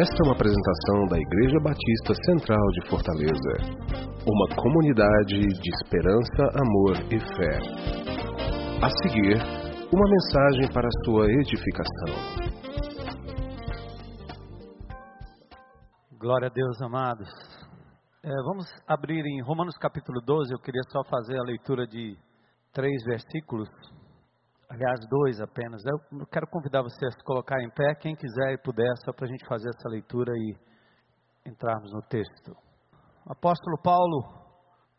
Esta é uma apresentação da Igreja Batista Central de Fortaleza. Uma comunidade de esperança, amor e fé. A seguir, uma mensagem para a sua edificação. Glória a Deus, amados. É, vamos abrir em Romanos capítulo 12. Eu queria só fazer a leitura de três versículos aliás, dois apenas. Eu quero convidar você a se colocar em pé, quem quiser e puder, só para a gente fazer essa leitura e entrarmos no texto. O apóstolo Paulo,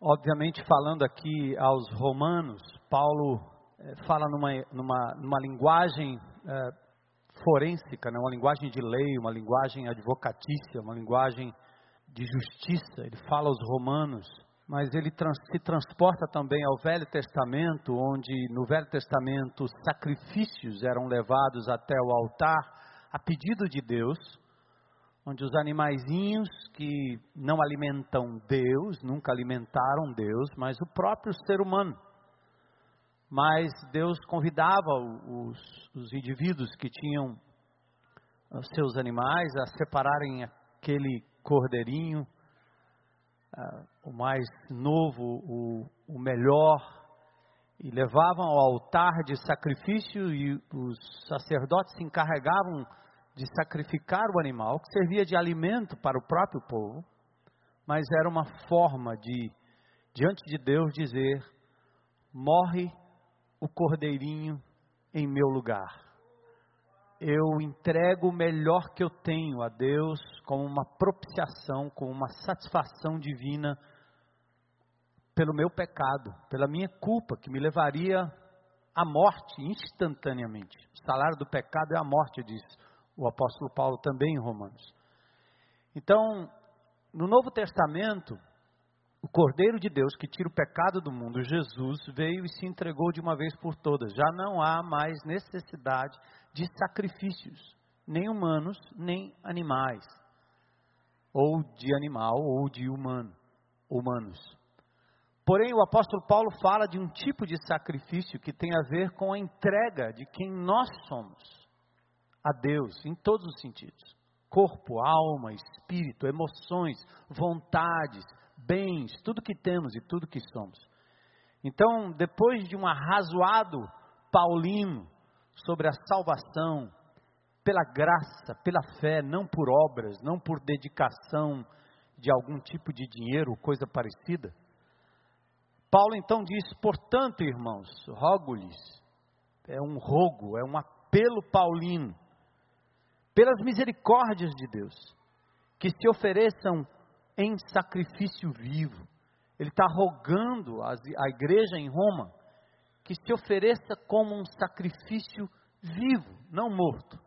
obviamente falando aqui aos romanos, Paulo é, fala numa, numa, numa linguagem é, forênsica, né, uma linguagem de lei, uma linguagem advocatícia, uma linguagem de justiça. Ele fala aos romanos mas ele trans, se transporta também ao Velho Testamento, onde no Velho Testamento os sacrifícios eram levados até o altar a pedido de Deus, onde os animaizinhos que não alimentam Deus, nunca alimentaram Deus, mas o próprio ser humano. Mas Deus convidava os, os indivíduos que tinham seus animais a separarem aquele cordeirinho uh, o mais novo, o, o melhor, e levavam ao altar de sacrifício e os sacerdotes se encarregavam de sacrificar o animal, que servia de alimento para o próprio povo, mas era uma forma de, diante de Deus, dizer: morre o cordeirinho em meu lugar eu entrego o melhor que eu tenho a Deus como uma propiciação, como uma satisfação divina pelo meu pecado, pela minha culpa, que me levaria à morte instantaneamente. O salário do pecado é a morte, diz o apóstolo Paulo também em Romanos. Então, no Novo Testamento, o Cordeiro de Deus que tira o pecado do mundo, Jesus, veio e se entregou de uma vez por todas. Já não há mais necessidade de sacrifícios, nem humanos, nem animais, ou de animal, ou de humano, humanos. Porém, o apóstolo Paulo fala de um tipo de sacrifício que tem a ver com a entrega de quem nós somos a Deus, em todos os sentidos: corpo, alma, espírito, emoções, vontades, bens, tudo que temos e tudo que somos. Então, depois de um arrazoado paulino sobre a salvação pela graça, pela fé, não por obras, não por dedicação de algum tipo de dinheiro, coisa parecida. Paulo então diz: portanto, irmãos, rogo-lhes, é um rogo, é um apelo paulino, pelas misericórdias de Deus, que se ofereçam em sacrifício vivo. Ele está rogando a igreja em Roma que se ofereça como um sacrifício vivo, não morto,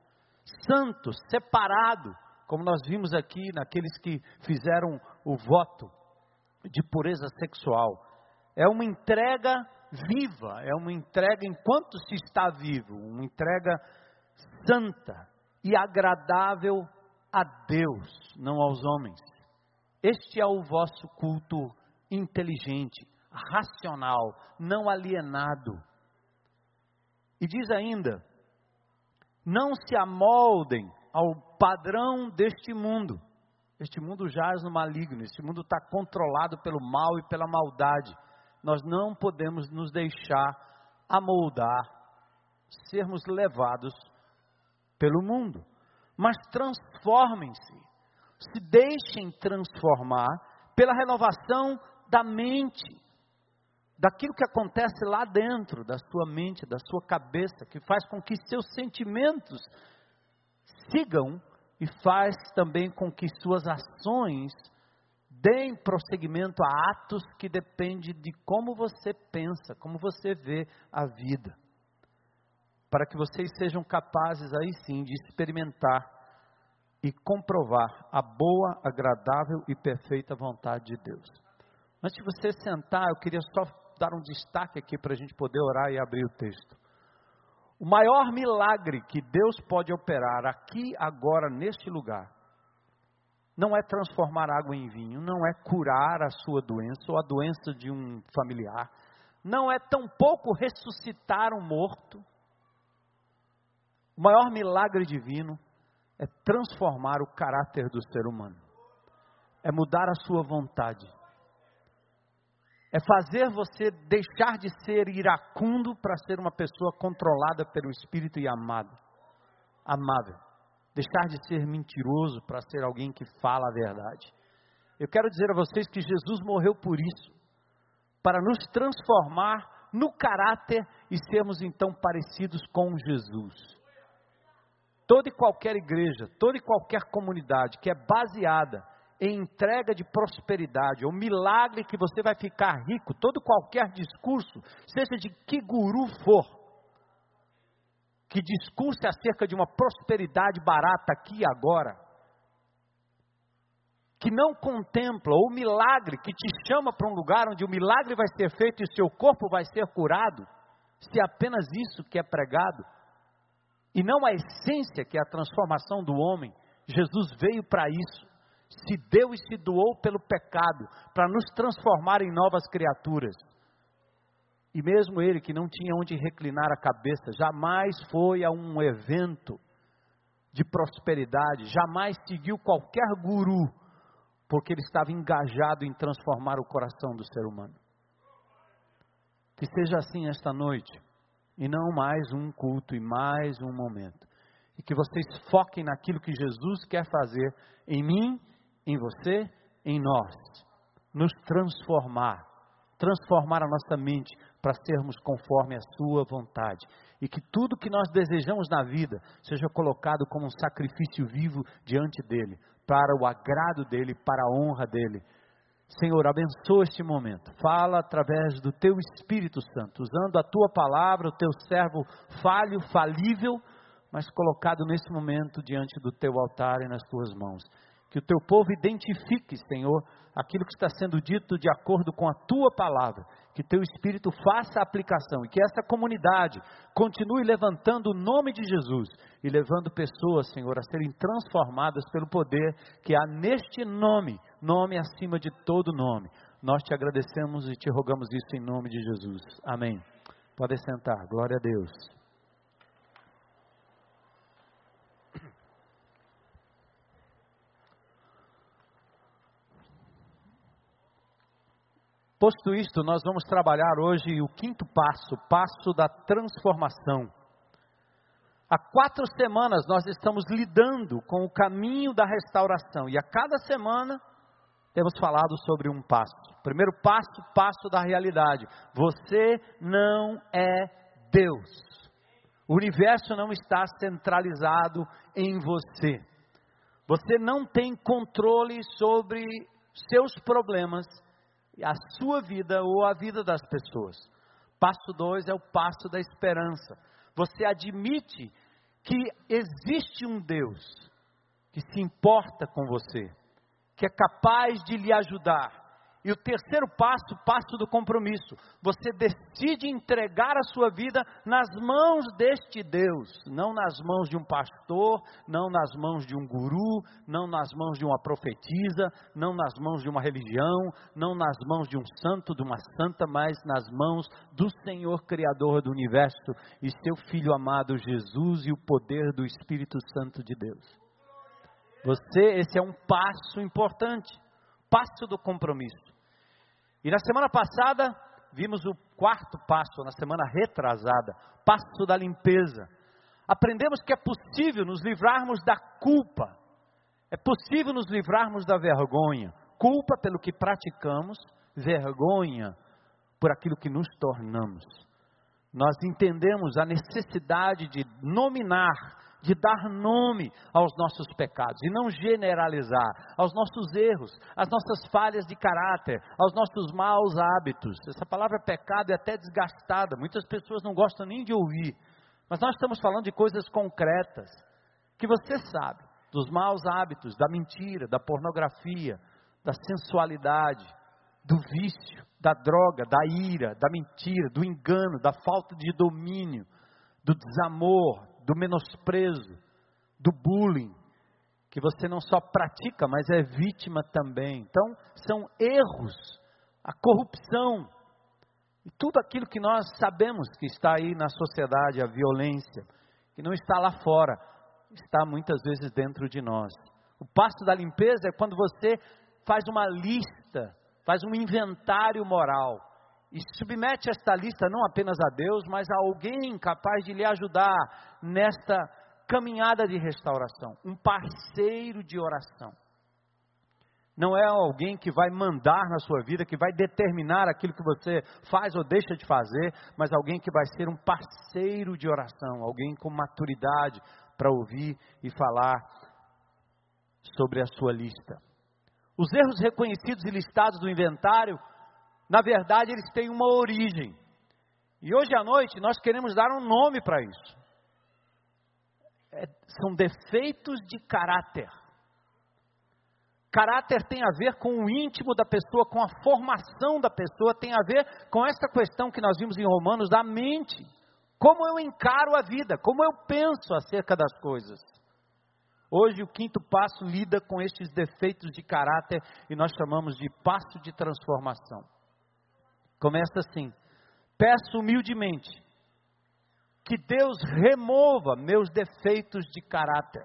santo, separado, como nós vimos aqui naqueles que fizeram o voto de pureza sexual. É uma entrega viva, é uma entrega enquanto se está vivo, uma entrega santa e agradável a Deus, não aos homens. Este é o vosso culto inteligente, racional, não alienado. E diz ainda: não se amoldem ao padrão deste mundo. Este mundo jaz no maligno, este mundo está controlado pelo mal e pela maldade. Nós não podemos nos deixar amoldar, sermos levados pelo mundo. Mas transformem-se se deixem transformar pela renovação da mente, daquilo que acontece lá dentro da sua mente, da sua cabeça, que faz com que seus sentimentos sigam e faz também com que suas ações deem prosseguimento a atos que dependem de como você pensa, como você vê a vida. Para que vocês sejam capazes aí sim de experimentar e comprovar a boa, agradável e perfeita vontade de Deus. Antes de você sentar, eu queria só dar um destaque aqui para a gente poder orar e abrir o texto. O maior milagre que Deus pode operar aqui, agora, neste lugar, não é transformar água em vinho, não é curar a sua doença ou a doença de um familiar, não é tampouco ressuscitar um morto. O maior milagre divino é transformar o caráter do ser humano, é mudar a sua vontade, é fazer você deixar de ser iracundo para ser uma pessoa controlada pelo Espírito e amada, amável, deixar de ser mentiroso para ser alguém que fala a verdade. Eu quero dizer a vocês que Jesus morreu por isso, para nos transformar no caráter e sermos então parecidos com Jesus toda e qualquer igreja, toda e qualquer comunidade que é baseada em entrega de prosperidade, ou milagre que você vai ficar rico, todo qualquer discurso, seja de que guru for, que discurse acerca de uma prosperidade barata aqui e agora, que não contempla o milagre que te chama para um lugar onde o milagre vai ser feito e o seu corpo vai ser curado, se apenas isso que é pregado, e não a essência que é a transformação do homem. Jesus veio para isso, se deu e se doou pelo pecado, para nos transformar em novas criaturas. E mesmo ele que não tinha onde reclinar a cabeça, jamais foi a um evento de prosperidade, jamais seguiu qualquer guru, porque ele estava engajado em transformar o coração do ser humano. Que seja assim esta noite e não mais um culto e mais um momento. E que vocês foquem naquilo que Jesus quer fazer em mim, em você, em nós. Nos transformar. Transformar a nossa mente para sermos conforme a Sua vontade. E que tudo que nós desejamos na vida seja colocado como um sacrifício vivo diante dEle, para o agrado dEle, para a honra dEle Senhor, abençoa este momento. Fala através do teu Espírito Santo, usando a tua palavra, o teu servo falho, falível, mas colocado nesse momento diante do teu altar e nas tuas mãos. Que o teu povo identifique, Senhor, aquilo que está sendo dito de acordo com a tua palavra. Que teu Espírito faça a aplicação e que essa comunidade continue levantando o nome de Jesus e levando pessoas, Senhor, a serem transformadas pelo poder que há neste nome, nome acima de todo nome. Nós te agradecemos e te rogamos isso em nome de Jesus. Amém. Pode sentar. Glória a Deus. Posto isto, nós vamos trabalhar hoje o quinto passo, passo da transformação. Há quatro semanas nós estamos lidando com o caminho da restauração e a cada semana temos falado sobre um passo. Primeiro passo, passo da realidade. Você não é Deus. O universo não está centralizado em você. Você não tem controle sobre seus problemas a sua vida ou a vida das pessoas. Passo 2 é o passo da esperança. Você admite que existe um Deus que se importa com você, que é capaz de lhe ajudar, e o terceiro passo, passo do compromisso. Você decide entregar a sua vida nas mãos deste Deus, não nas mãos de um pastor, não nas mãos de um guru, não nas mãos de uma profetisa, não nas mãos de uma religião, não nas mãos de um santo, de uma santa, mas nas mãos do Senhor Criador do universo e seu Filho amado Jesus e o poder do Espírito Santo de Deus. Você, esse é um passo importante, passo do compromisso. E na semana passada, vimos o quarto passo, na semana retrasada, passo da limpeza. Aprendemos que é possível nos livrarmos da culpa, é possível nos livrarmos da vergonha. Culpa pelo que praticamos, vergonha por aquilo que nos tornamos. Nós entendemos a necessidade de nominar de dar nome aos nossos pecados e não generalizar, aos nossos erros, às nossas falhas de caráter, aos nossos maus hábitos. Essa palavra pecado é até desgastada, muitas pessoas não gostam nem de ouvir, mas nós estamos falando de coisas concretas, que você sabe, dos maus hábitos, da mentira, da pornografia, da sensualidade, do vício, da droga, da ira, da mentira, do engano, da falta de domínio, do desamor, do menosprezo, do bullying, que você não só pratica, mas é vítima também. Então, são erros, a corrupção, e tudo aquilo que nós sabemos que está aí na sociedade, a violência, que não está lá fora. está muitas vezes dentro de nós. O passo da limpeza é quando você faz uma lista, faz um inventário moral e submete esta lista não apenas a Deus, mas a alguém capaz de lhe ajudar nesta caminhada de restauração, um parceiro de oração. Não é alguém que vai mandar na sua vida, que vai determinar aquilo que você faz ou deixa de fazer, mas alguém que vai ser um parceiro de oração, alguém com maturidade para ouvir e falar sobre a sua lista. Os erros reconhecidos e listados do inventário, na verdade, eles têm uma origem. E hoje à noite nós queremos dar um nome para isso. É, são defeitos de caráter. Caráter tem a ver com o íntimo da pessoa, com a formação da pessoa, tem a ver com essa questão que nós vimos em Romanos da mente. Como eu encaro a vida, como eu penso acerca das coisas. Hoje o quinto passo lida com estes defeitos de caráter e nós chamamos de passo de transformação. Começa assim: peço humildemente que Deus remova meus defeitos de caráter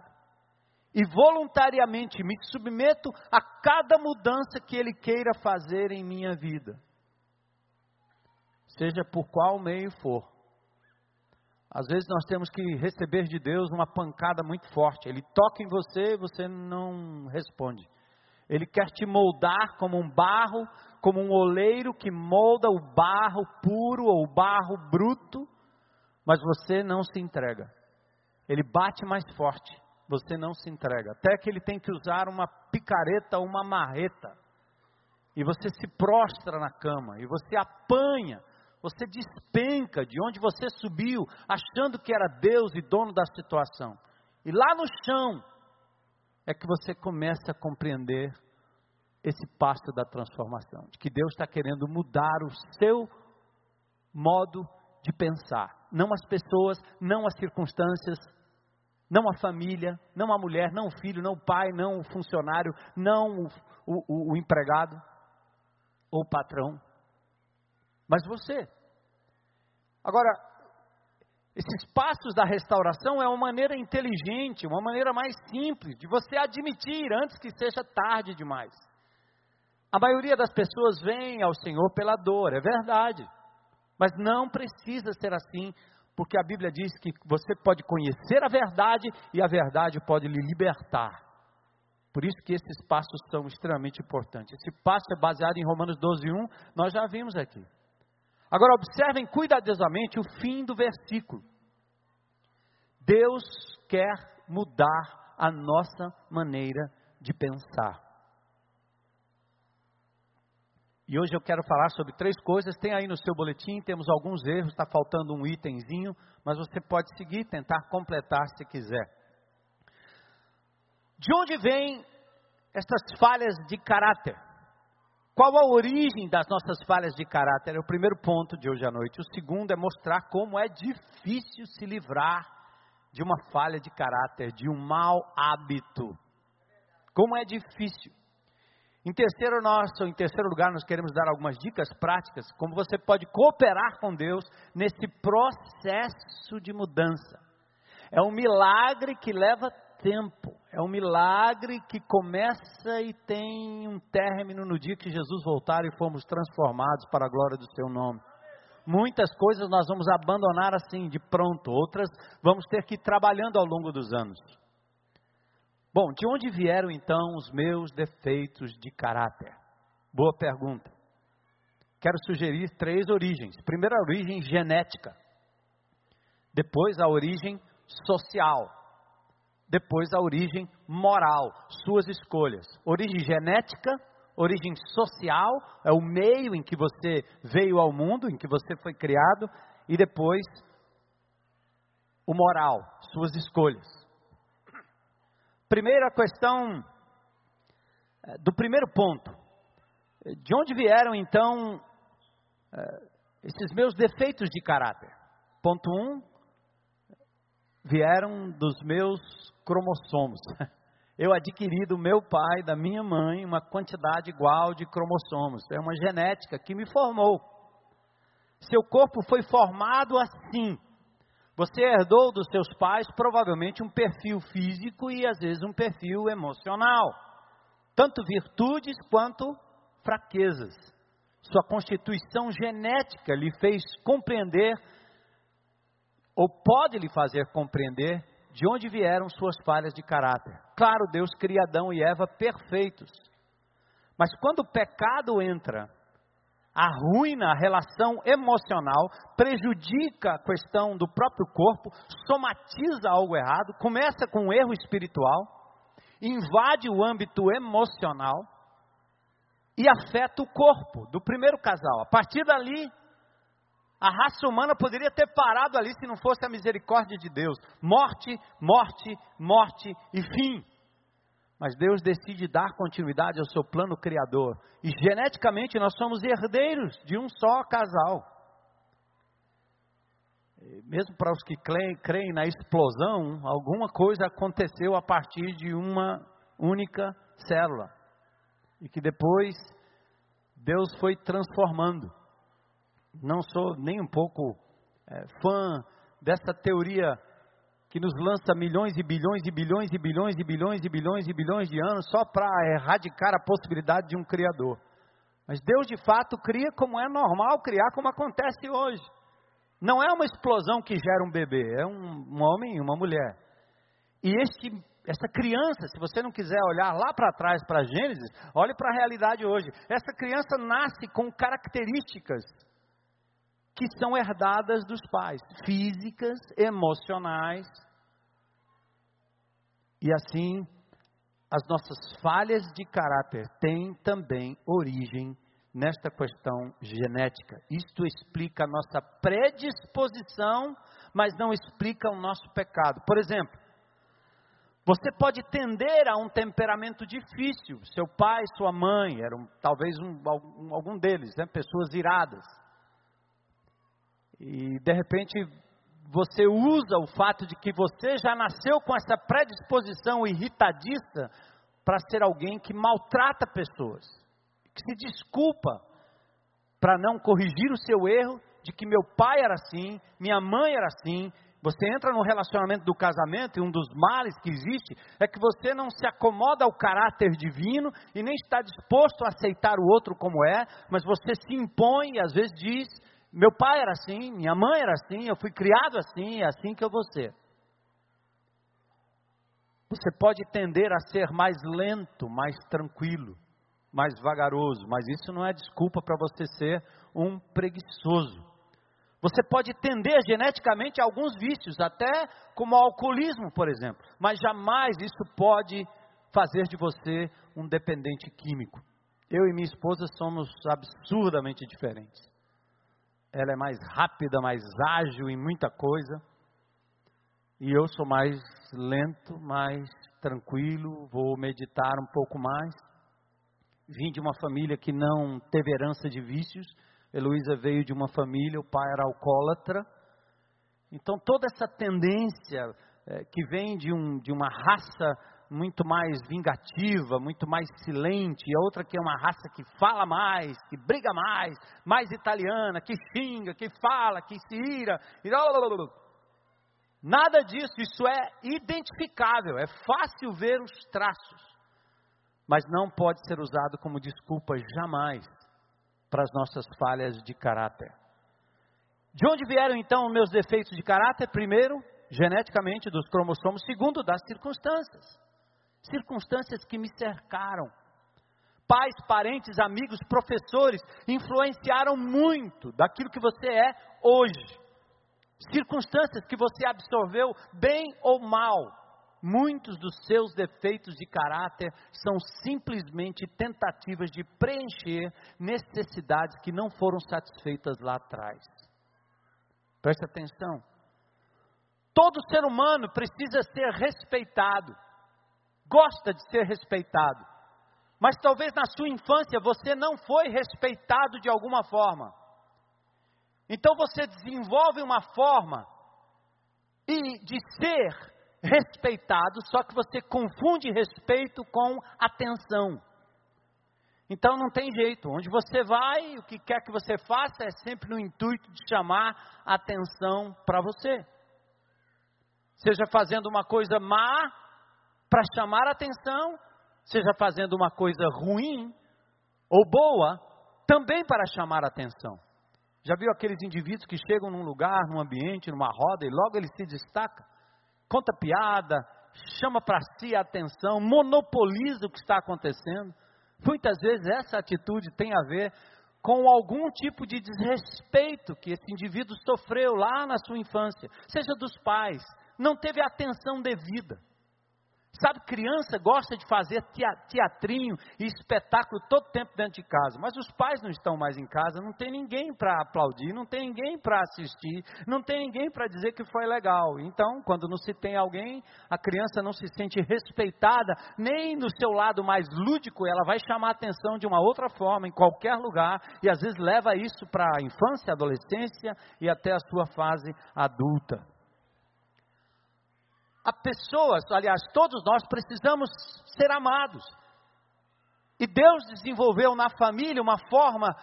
e voluntariamente me submeto a cada mudança que Ele queira fazer em minha vida, seja por qual meio for. Às vezes nós temos que receber de Deus uma pancada muito forte. Ele toca em você e você não responde. Ele quer te moldar como um barro, como um oleiro que molda o barro puro ou o barro bruto, mas você não se entrega. Ele bate mais forte você não se entrega. Até que ele tem que usar uma picareta, uma marreta. E você se prostra na cama, e você apanha, você despenca de onde você subiu, achando que era Deus e dono da situação. E lá no chão é que você começa a compreender esse passo da transformação, de que Deus está querendo mudar o seu modo de pensar, não as pessoas, não as circunstâncias, não a família, não a mulher, não o filho, não o pai, não o funcionário, não o, o, o empregado ou o patrão, mas você. Agora, esses passos da restauração é uma maneira inteligente, uma maneira mais simples de você admitir antes que seja tarde demais. A maioria das pessoas vem ao Senhor pela dor, é verdade. Mas não precisa ser assim porque a Bíblia diz que você pode conhecer a verdade e a verdade pode lhe libertar. Por isso que esses passos são extremamente importantes. Esse passo é baseado em Romanos 12, 1, nós já vimos aqui. Agora observem cuidadosamente o fim do versículo. Deus quer mudar a nossa maneira de pensar. E hoje eu quero falar sobre três coisas. Tem aí no seu boletim, temos alguns erros, está faltando um itemzinho, mas você pode seguir, tentar completar se quiser. De onde vêm essas falhas de caráter? Qual a origem das nossas falhas de caráter? É o primeiro ponto de hoje à noite. O segundo é mostrar como é difícil se livrar de uma falha de caráter, de um mau hábito. Como é difícil. Em terceiro, nós, em terceiro lugar, nós queremos dar algumas dicas práticas, como você pode cooperar com Deus nesse processo de mudança. É um milagre que leva tempo, é um milagre que começa e tem um término no dia que Jesus voltar e fomos transformados para a glória do seu nome. Muitas coisas nós vamos abandonar assim de pronto, outras vamos ter que ir trabalhando ao longo dos anos. Bom, de onde vieram então os meus defeitos de caráter? Boa pergunta. Quero sugerir três origens. Primeiro, a origem genética. Depois, a origem social. Depois, a origem moral. Suas escolhas. Origem genética, origem social, é o meio em que você veio ao mundo, em que você foi criado. E depois, o moral, suas escolhas. Primeira questão eh, do primeiro ponto. De onde vieram então eh, esses meus defeitos de caráter? Ponto 1. Um, vieram dos meus cromossomos. Eu adquiri do meu pai, da minha mãe, uma quantidade igual de cromossomos. É uma genética que me formou. Seu corpo foi formado assim, Você herdou dos seus pais provavelmente um perfil físico e às vezes um perfil emocional, tanto virtudes quanto fraquezas. Sua constituição genética lhe fez compreender, ou pode lhe fazer compreender, de onde vieram suas falhas de caráter. Claro, Deus cria Adão e Eva perfeitos. Mas quando o pecado entra arruina a relação emocional, prejudica a questão do próprio corpo, somatiza algo errado, começa com um erro espiritual, invade o âmbito emocional e afeta o corpo do primeiro casal. A partir dali, a raça humana poderia ter parado ali se não fosse a misericórdia de Deus. Morte, morte, morte e fim. Mas Deus decide dar continuidade ao seu plano criador. E geneticamente nós somos herdeiros de um só casal. Mesmo para os que creem, na explosão, alguma coisa aconteceu a partir de uma única célula. E que depois Deus foi transformando. Não sou nem um pouco é, fã dessa teoria que nos lança milhões e bilhões e bilhões e bilhões e bilhões e bilhões e bilhões de anos só para erradicar a possibilidade de um Criador. Mas Deus de fato cria como é normal criar, como acontece hoje. Não é uma explosão que gera um bebê, é um, um homem e uma mulher. E este, essa criança, se você não quiser olhar lá para trás, para Gênesis, olhe para a realidade hoje. Essa criança nasce com características que são herdadas dos pais, físicas, emocionais. E assim, as nossas falhas de caráter têm também origem nesta questão genética. Isto explica a nossa predisposição, mas não explica o nosso pecado. Por exemplo, você pode tender a um temperamento difícil. Seu pai, sua mãe, eram talvez um, algum deles, né, pessoas iradas. E de repente você usa o fato de que você já nasceu com essa predisposição irritadiça para ser alguém que maltrata pessoas, que se desculpa para não corrigir o seu erro de que meu pai era assim, minha mãe era assim. Você entra no relacionamento do casamento e um dos males que existe é que você não se acomoda ao caráter divino e nem está disposto a aceitar o outro como é, mas você se impõe e às vezes diz: meu pai era assim, minha mãe era assim, eu fui criado assim, é assim que eu vou ser. Você pode tender a ser mais lento, mais tranquilo, mais vagaroso, mas isso não é desculpa para você ser um preguiçoso. Você pode tender geneticamente a alguns vícios, até como o alcoolismo, por exemplo, mas jamais isso pode fazer de você um dependente químico. Eu e minha esposa somos absurdamente diferentes ela é mais rápida, mais ágil em muita coisa. E eu sou mais lento, mais tranquilo, vou meditar um pouco mais. Vim de uma família que não teve herança de vícios. Heloísa veio de uma família, o pai era alcoólatra. Então toda essa tendência é, que vem de, um, de uma raça muito mais vingativa, muito mais silente, e a outra que é uma raça que fala mais, que briga mais, mais italiana, que xinga, que fala, que se ira. E... Nada disso, isso é identificável, é fácil ver os traços, mas não pode ser usado como desculpa jamais para as nossas falhas de caráter. De onde vieram então meus defeitos de caráter? Primeiro, geneticamente dos cromossomos, segundo, das circunstâncias circunstâncias que me cercaram. Pais, parentes, amigos, professores influenciaram muito daquilo que você é hoje. Circunstâncias que você absorveu, bem ou mal. Muitos dos seus defeitos de caráter são simplesmente tentativas de preencher necessidades que não foram satisfeitas lá atrás. Preste atenção. Todo ser humano precisa ser respeitado gosta de ser respeitado. Mas talvez na sua infância você não foi respeitado de alguma forma. Então você desenvolve uma forma de ser respeitado, só que você confunde respeito com atenção. Então não tem jeito, onde você vai, o que quer que você faça é sempre no intuito de chamar atenção para você. seja fazendo uma coisa má para chamar a atenção, seja fazendo uma coisa ruim ou boa também para chamar a atenção. Já viu aqueles indivíduos que chegam num lugar, num ambiente, numa roda e logo ele se destaca? Conta piada, chama para si a atenção, monopoliza o que está acontecendo. Muitas vezes essa atitude tem a ver com algum tipo de desrespeito que esse indivíduo sofreu lá na sua infância, seja dos pais, não teve atenção devida. Sabe, criança gosta de fazer teatrinho e espetáculo todo tempo dentro de casa, mas os pais não estão mais em casa, não tem ninguém para aplaudir, não tem ninguém para assistir, não tem ninguém para dizer que foi legal. Então, quando não se tem alguém, a criança não se sente respeitada, nem no seu lado mais lúdico, ela vai chamar a atenção de uma outra forma, em qualquer lugar, e às vezes leva isso para a infância, adolescência e até a sua fase adulta a pessoas, aliás, todos nós precisamos ser amados. E Deus desenvolveu na família uma forma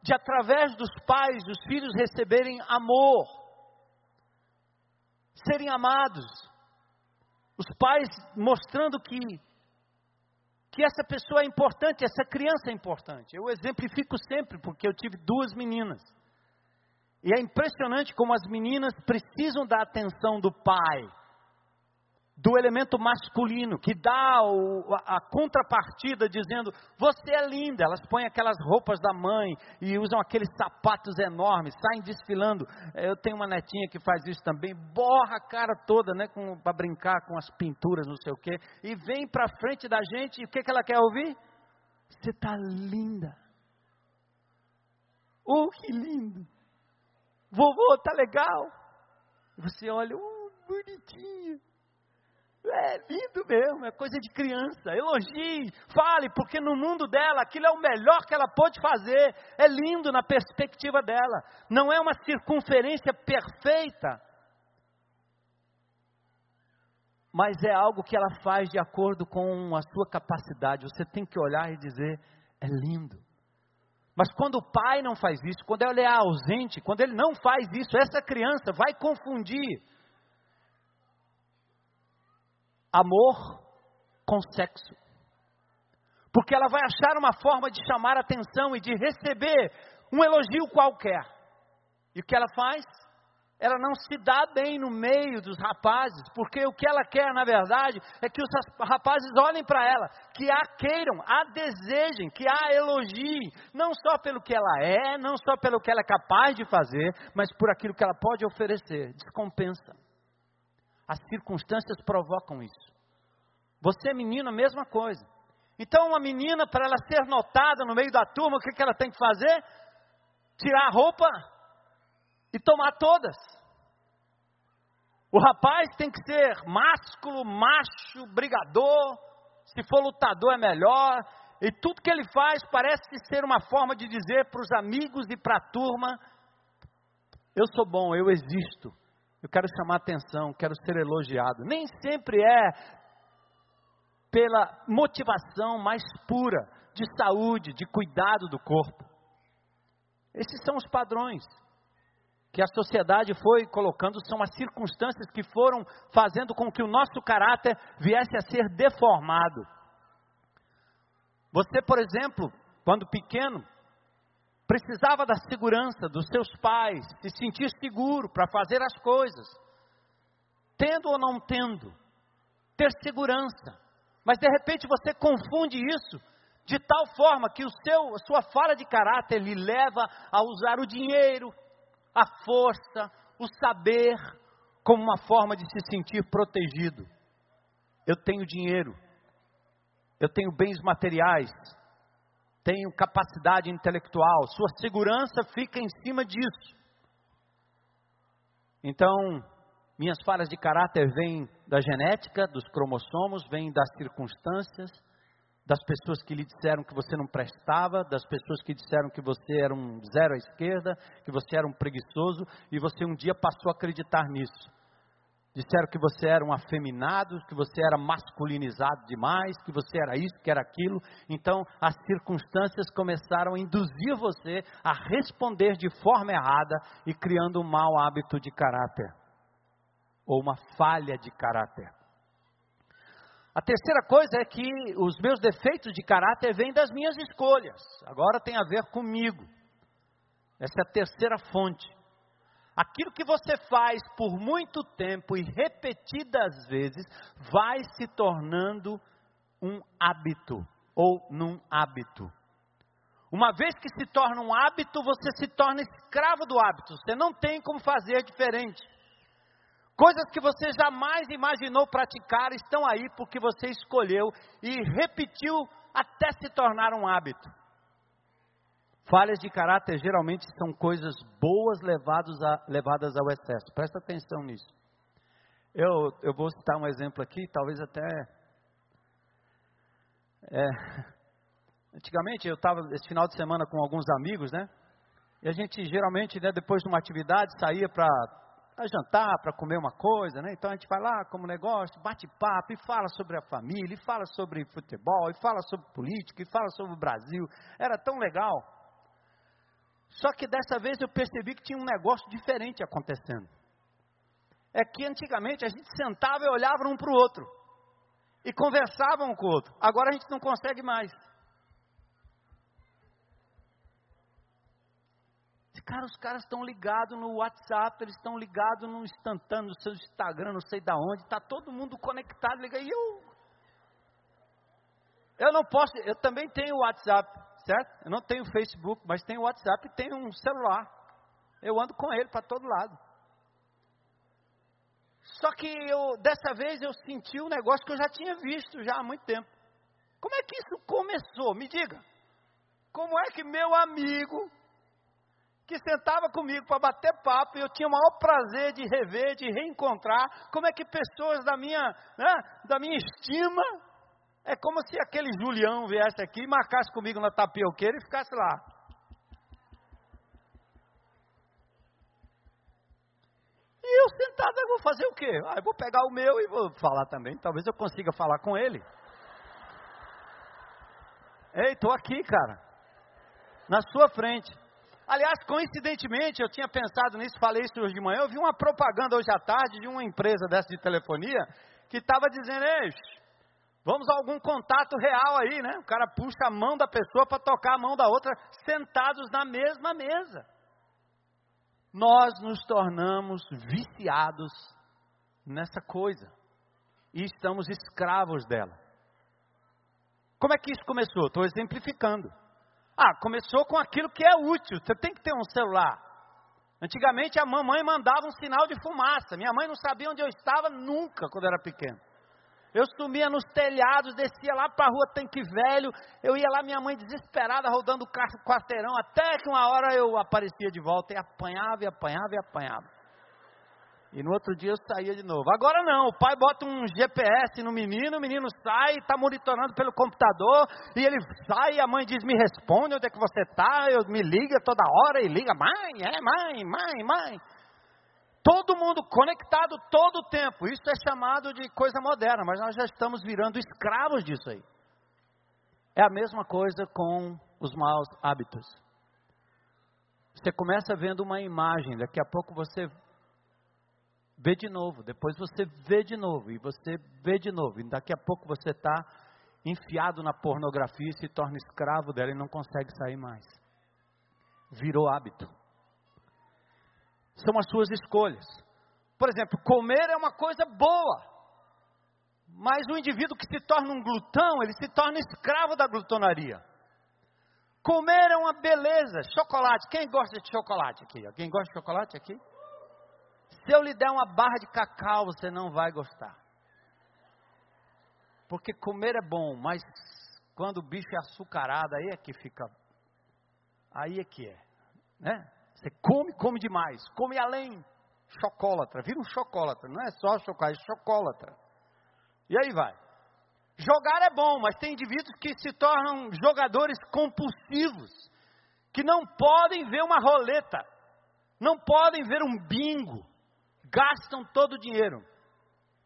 de, através dos pais, os filhos receberem amor, serem amados. Os pais mostrando que, que essa pessoa é importante, essa criança é importante. Eu exemplifico sempre, porque eu tive duas meninas. E é impressionante como as meninas precisam da atenção do pai do elemento masculino, que dá o, a, a, contrapartida dizendo: Você é linda. Elas põem aquelas roupas da mãe e usam aqueles sapatos enormes, saem desfilando. Eu tenho uma netinha que faz isso também, borra a cara toda, né, para brincar com as pinturas, não sei o quê, e vem para frente da gente e o que, que ela quer ouvir? Você está linda. Oh, que lindo. Vovô, tá legal. Você olha, oh, bonitinho. É lindo mesmo, é coisa de criança. Elogie, fale, porque no mundo dela aquilo é o melhor que ela pode fazer. É lindo na perspectiva dela. Não é uma circunferência perfeita, mas é algo que ela faz de acordo com a sua capacidade. Você tem que olhar e dizer: é lindo. Mas quando o pai não faz isso, quando ele é ausente, quando ele não faz isso, essa criança vai confundir amor com sexo. Porque ela vai achar uma forma de chamar atenção e de receber um elogio qualquer. E o que ela faz? Ela não se dá bem no meio dos rapazes, porque o que ela quer, na verdade, é que os rapazes olhem para ela, que a queiram, a desejem, que a elogiem, não só pelo que ela é, não só pelo que ela é capaz de fazer, mas por aquilo que ela pode oferecer. Descompensa. As circunstâncias provocam isso. Você, menina, mesma coisa. Então, uma menina, para ela ser notada no meio da turma, o que, que ela tem que fazer? Tirar a roupa e tomar todas. O rapaz tem que ser másculo, macho, brigador. Se for lutador, é melhor. E tudo que ele faz parece ser uma forma de dizer para os amigos e para a turma: eu sou bom, eu existo. Eu quero chamar atenção, quero ser elogiado. Nem sempre é pela motivação mais pura de saúde, de cuidado do corpo. Esses são os padrões que a sociedade foi colocando, são as circunstâncias que foram fazendo com que o nosso caráter viesse a ser deformado. Você, por exemplo, quando pequeno, precisava da segurança dos seus pais, se sentir seguro para fazer as coisas, tendo ou não tendo, ter segurança. Mas de repente você confunde isso de tal forma que o seu, a sua fala de caráter lhe leva a usar o dinheiro, a força, o saber como uma forma de se sentir protegido. Eu tenho dinheiro, eu tenho bens materiais, tenho capacidade intelectual, sua segurança fica em cima disso. Então, minhas falhas de caráter vêm da genética, dos cromossomos, vêm das circunstâncias, das pessoas que lhe disseram que você não prestava, das pessoas que disseram que você era um zero à esquerda, que você era um preguiçoso, e você um dia passou a acreditar nisso. Disseram que você era um afeminado, que você era masculinizado demais, que você era isso, que era aquilo. Então, as circunstâncias começaram a induzir você a responder de forma errada e criando um mau hábito de caráter. ou uma falha de caráter. A terceira coisa é que os meus defeitos de caráter vêm das minhas escolhas. Agora tem a ver comigo. Essa é a terceira fonte. Aquilo que você faz por muito tempo e repetidas vezes vai se tornando um hábito ou num hábito. Uma vez que se torna um hábito, você se torna escravo do hábito. Você não tem como fazer diferente. Coisas que você jamais imaginou praticar estão aí porque você escolheu e repetiu até se tornar um hábito. Falhas de caráter geralmente são coisas boas levadas, a, levadas ao excesso. Presta atenção nisso. Eu, eu vou citar um exemplo aqui, talvez até. É, antigamente eu estava esse final de semana com alguns amigos, né? E a gente geralmente, né, depois de uma atividade, saía para jantar, para comer uma coisa, né? Então a gente vai lá como negócio, bate papo e fala sobre a família, e fala sobre futebol, e fala sobre política, e fala sobre o Brasil. Era tão legal. Só que dessa vez eu percebi que tinha um negócio diferente acontecendo. É que antigamente a gente sentava e olhava um para o outro. E conversava um com o outro. Agora a gente não consegue mais. Cara, os caras estão ligados no WhatsApp, eles estão ligados no instantâneo, no seu Instagram, não sei da onde, está todo mundo conectado, liga, e eu. Eu não posso, eu também tenho WhatsApp, certo? Eu não tenho Facebook, mas tenho WhatsApp e tenho um celular. Eu ando com ele para todo lado. Só que eu, dessa vez eu senti um negócio que eu já tinha visto já há muito tempo. Como é que isso começou? Me diga. Como é que meu amigo, que sentava comigo para bater papo, e eu tinha o maior prazer de rever, de reencontrar, como é que pessoas da minha, né, da minha estima, é como se aquele Julião viesse aqui e marcasse comigo na tapioqueira e ficasse lá. E eu sentado, eu vou fazer o quê? Ah, eu vou pegar o meu e vou falar também. Talvez eu consiga falar com ele. Ei, estou aqui, cara. Na sua frente. Aliás, coincidentemente, eu tinha pensado nisso, falei isso hoje de manhã. Eu vi uma propaganda hoje à tarde de uma empresa dessa de telefonia que estava dizendo: Ei, Vamos a algum contato real aí, né? O cara puxa a mão da pessoa para tocar a mão da outra, sentados na mesma mesa. Nós nos tornamos viciados nessa coisa e estamos escravos dela. Como é que isso começou? Estou exemplificando. Ah, começou com aquilo que é útil. Você tem que ter um celular. Antigamente a mamãe mandava um sinal de fumaça. Minha mãe não sabia onde eu estava nunca quando era pequeno. Eu sumia nos telhados, descia lá para a rua Tanque Velho. Eu ia lá, minha mãe desesperada, rodando o quarteirão, até que uma hora eu aparecia de volta e apanhava, e apanhava, e apanhava. E no outro dia eu saía de novo. Agora não, o pai bota um GPS no menino, o menino sai, está monitorando pelo computador, e ele sai, e a mãe diz: Me responde onde é que você está, eu me liga toda hora, e liga, mãe, é mãe, mãe, mãe. Todo mundo conectado todo o tempo. Isso é chamado de coisa moderna, mas nós já estamos virando escravos disso aí. É a mesma coisa com os maus hábitos. Você começa vendo uma imagem, daqui a pouco você vê de novo, depois você vê de novo, e você vê de novo, e daqui a pouco você está enfiado na pornografia e se torna escravo dela e não consegue sair mais. Virou hábito são as suas escolhas. Por exemplo, comer é uma coisa boa, mas o indivíduo que se torna um glutão, ele se torna escravo da glutonaria. Comer é uma beleza. Chocolate, quem gosta de chocolate aqui? Alguém gosta de chocolate aqui? Se eu lhe der uma barra de cacau, você não vai gostar. Porque comer é bom, mas quando o bicho é açucarado, aí é que fica. Aí é que é. Né? Você come, come demais, come além. Chocólatra, vira um chocólatra, não é só chocolate, é chocólatra. E aí vai. Jogar é bom, mas tem indivíduos que se tornam jogadores compulsivos, que não podem ver uma roleta, não podem ver um bingo, gastam todo o dinheiro,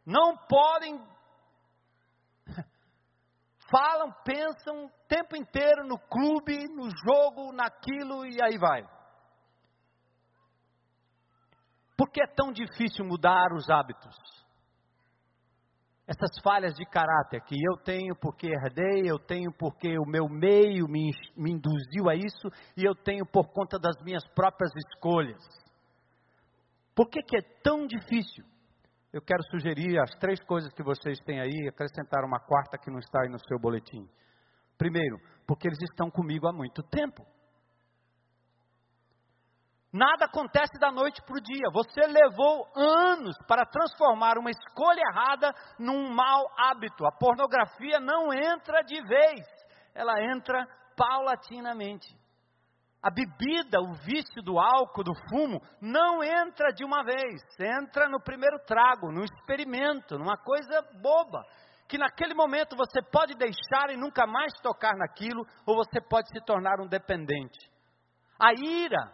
não podem. Falam, pensam o tempo inteiro no clube, no jogo, naquilo e aí vai. Por que é tão difícil mudar os hábitos? Essas falhas de caráter que eu tenho porque herdei, eu tenho porque o meu meio me, me induziu a isso e eu tenho por conta das minhas próprias escolhas. Por que, que é tão difícil? Eu quero sugerir as três coisas que vocês têm aí acrescentar uma quarta que não está aí no seu boletim. Primeiro, porque eles estão comigo há muito tempo. Nada acontece da noite para o dia. Você levou anos para transformar uma escolha errada num mau hábito. A pornografia não entra de vez, ela entra paulatinamente. A bebida, o vício do álcool, do fumo, não entra de uma vez, entra no primeiro trago, no experimento, numa coisa boba. Que naquele momento você pode deixar e nunca mais tocar naquilo, ou você pode se tornar um dependente. A ira,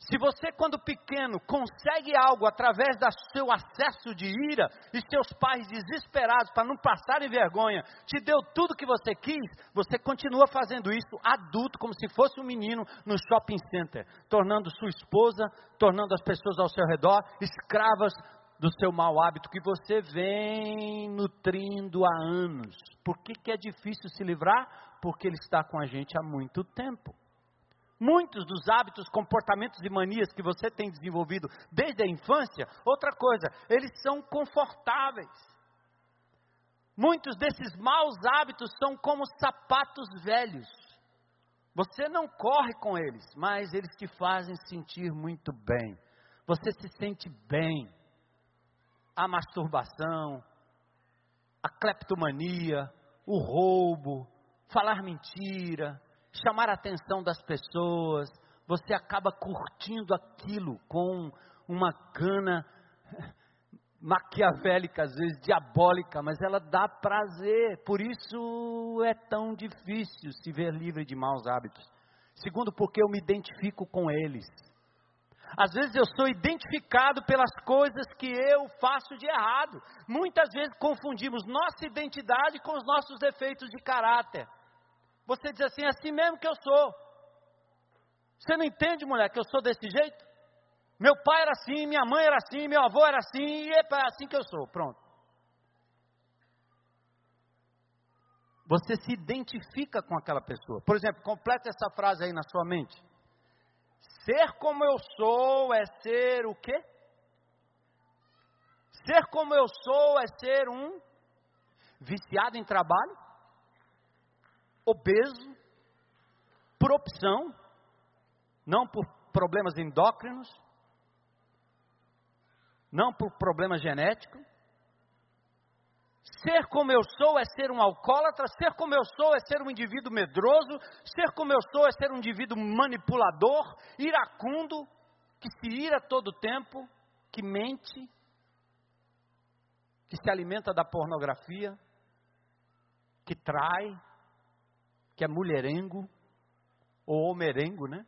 se você, quando pequeno, consegue algo através do seu acesso de ira, e seus pais desesperados para não passarem vergonha, te deu tudo que você quis, você continua fazendo isso adulto, como se fosse um menino no shopping center, tornando sua esposa, tornando as pessoas ao seu redor escravas do seu mau hábito que você vem nutrindo há anos. Por que, que é difícil se livrar? Porque ele está com a gente há muito tempo. Muitos dos hábitos, comportamentos e manias que você tem desenvolvido desde a infância, outra coisa, eles são confortáveis. Muitos desses maus hábitos são como sapatos velhos. Você não corre com eles, mas eles te fazem sentir muito bem. Você se sente bem. A masturbação, a cleptomania, o roubo, falar mentira, chamar a atenção das pessoas, você acaba curtindo aquilo com uma gana maquiavélica, às vezes diabólica, mas ela dá prazer, por isso é tão difícil se ver livre de maus hábitos. Segundo, porque eu me identifico com eles. Às vezes eu sou identificado pelas coisas que eu faço de errado. Muitas vezes confundimos nossa identidade com os nossos defeitos de caráter. Você diz assim, é assim mesmo que eu sou. Você não entende, mulher, que eu sou desse jeito? Meu pai era assim, minha mãe era assim, meu avô era assim, e é assim que eu sou. Pronto. Você se identifica com aquela pessoa. Por exemplo, completa essa frase aí na sua mente. Ser como eu sou é ser o quê? Ser como eu sou é ser um viciado em trabalho? Obeso, por opção, não por problemas endócrinos, não por problema genético. Ser como eu sou é ser um alcoólatra, ser como eu sou é ser um indivíduo medroso, ser como eu sou é ser um indivíduo manipulador, iracundo, que se ira todo o tempo, que mente, que se alimenta da pornografia, que trai, que é mulherengo, ou homerengo, né?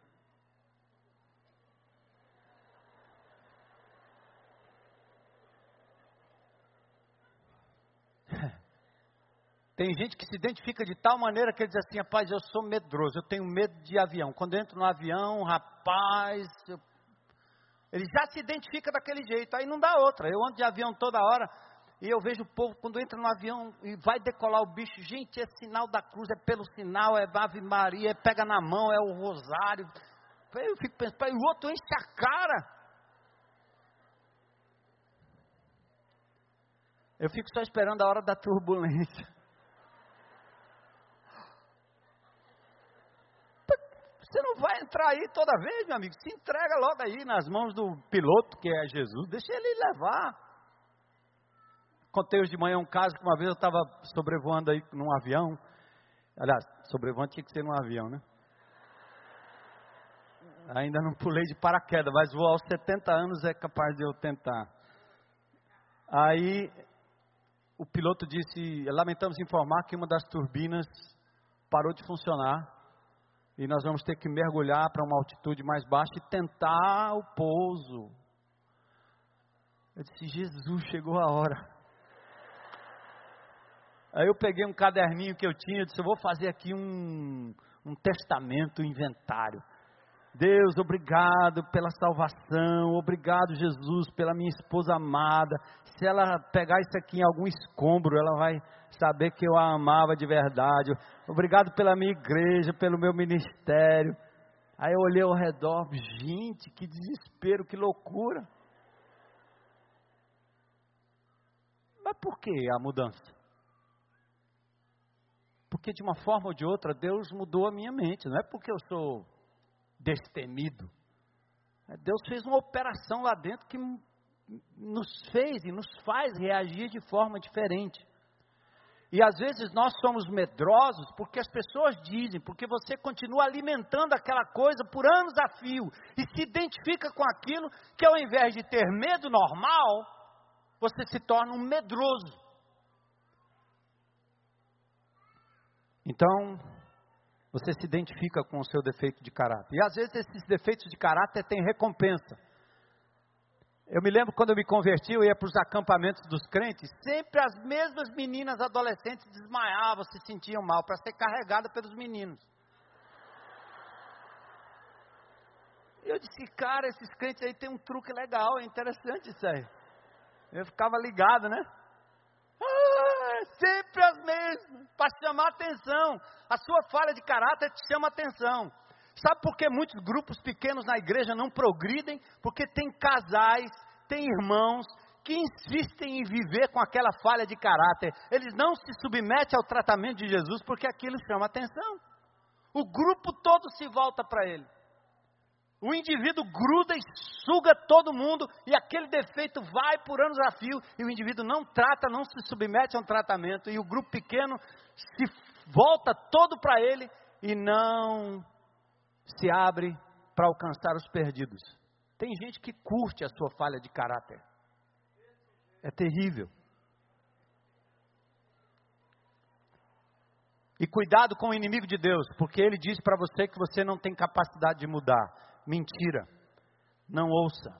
Tem gente que se identifica de tal maneira que ele diz assim, rapaz, eu sou medroso, eu tenho medo de avião. Quando eu entro no avião, rapaz, eu... ele já se identifica daquele jeito, aí não dá outra. Eu ando de avião toda hora, e eu vejo o povo quando entra no avião e vai decolar o bicho, gente, é sinal da cruz, é pelo sinal, é Ave Maria, é pega na mão, é o rosário. Eu fico pensando, o outro enche a cara. Eu fico só esperando a hora da turbulência. Você não vai entrar aí toda vez, meu amigo. Se entrega logo aí nas mãos do piloto, que é Jesus. Deixa ele levar. Contei hoje de manhã um caso que uma vez eu estava sobrevoando aí num avião. Aliás, sobrevoando tinha que ser num avião, né? Ainda não pulei de paraquedas, mas vou aos 70 anos é capaz de eu tentar. Aí o piloto disse: Lamentamos informar que uma das turbinas parou de funcionar e nós vamos ter que mergulhar para uma altitude mais baixa e tentar o pouso. Eu disse: Jesus, chegou a hora. Aí eu peguei um caderninho que eu tinha, e disse, eu vou fazer aqui um, um testamento, um inventário. Deus, obrigado pela salvação, obrigado, Jesus, pela minha esposa amada. Se ela pegar isso aqui em algum escombro, ela vai saber que eu a amava de verdade. Obrigado pela minha igreja, pelo meu ministério. Aí eu olhei ao redor, gente, que desespero, que loucura. Mas por que a mudança? Porque de uma forma ou de outra Deus mudou a minha mente, não é porque eu sou destemido. É, Deus fez uma operação lá dentro que nos fez e nos faz reagir de forma diferente. E às vezes nós somos medrosos porque as pessoas dizem, porque você continua alimentando aquela coisa por anos a fio e se identifica com aquilo que ao invés de ter medo normal, você se torna um medroso. Então, você se identifica com o seu defeito de caráter. E às vezes esses defeitos de caráter têm recompensa. Eu me lembro quando eu me converti, eu ia para os acampamentos dos crentes, sempre as mesmas meninas adolescentes desmaiavam, se sentiam mal, para ser carregada pelos meninos. Eu disse, cara, esses crentes aí tem um truque legal, é interessante isso aí. Eu ficava ligado, né? Ah, sempre as mesmas, para chamar atenção. A sua falha de caráter te chama atenção. Sabe por que muitos grupos pequenos na igreja não progridem? Porque tem casais, tem irmãos que insistem em viver com aquela falha de caráter. Eles não se submetem ao tratamento de Jesus porque aquilo chama atenção. O grupo todo se volta para ele. O indivíduo gruda e suga todo mundo e aquele defeito vai por anos a fio e o indivíduo não trata, não se submete a um tratamento e o grupo pequeno se volta todo para ele e não se abre para alcançar os perdidos. Tem gente que curte a sua falha de caráter. É terrível. E cuidado com o inimigo de Deus, porque ele diz para você que você não tem capacidade de mudar. Mentira. Não ouça.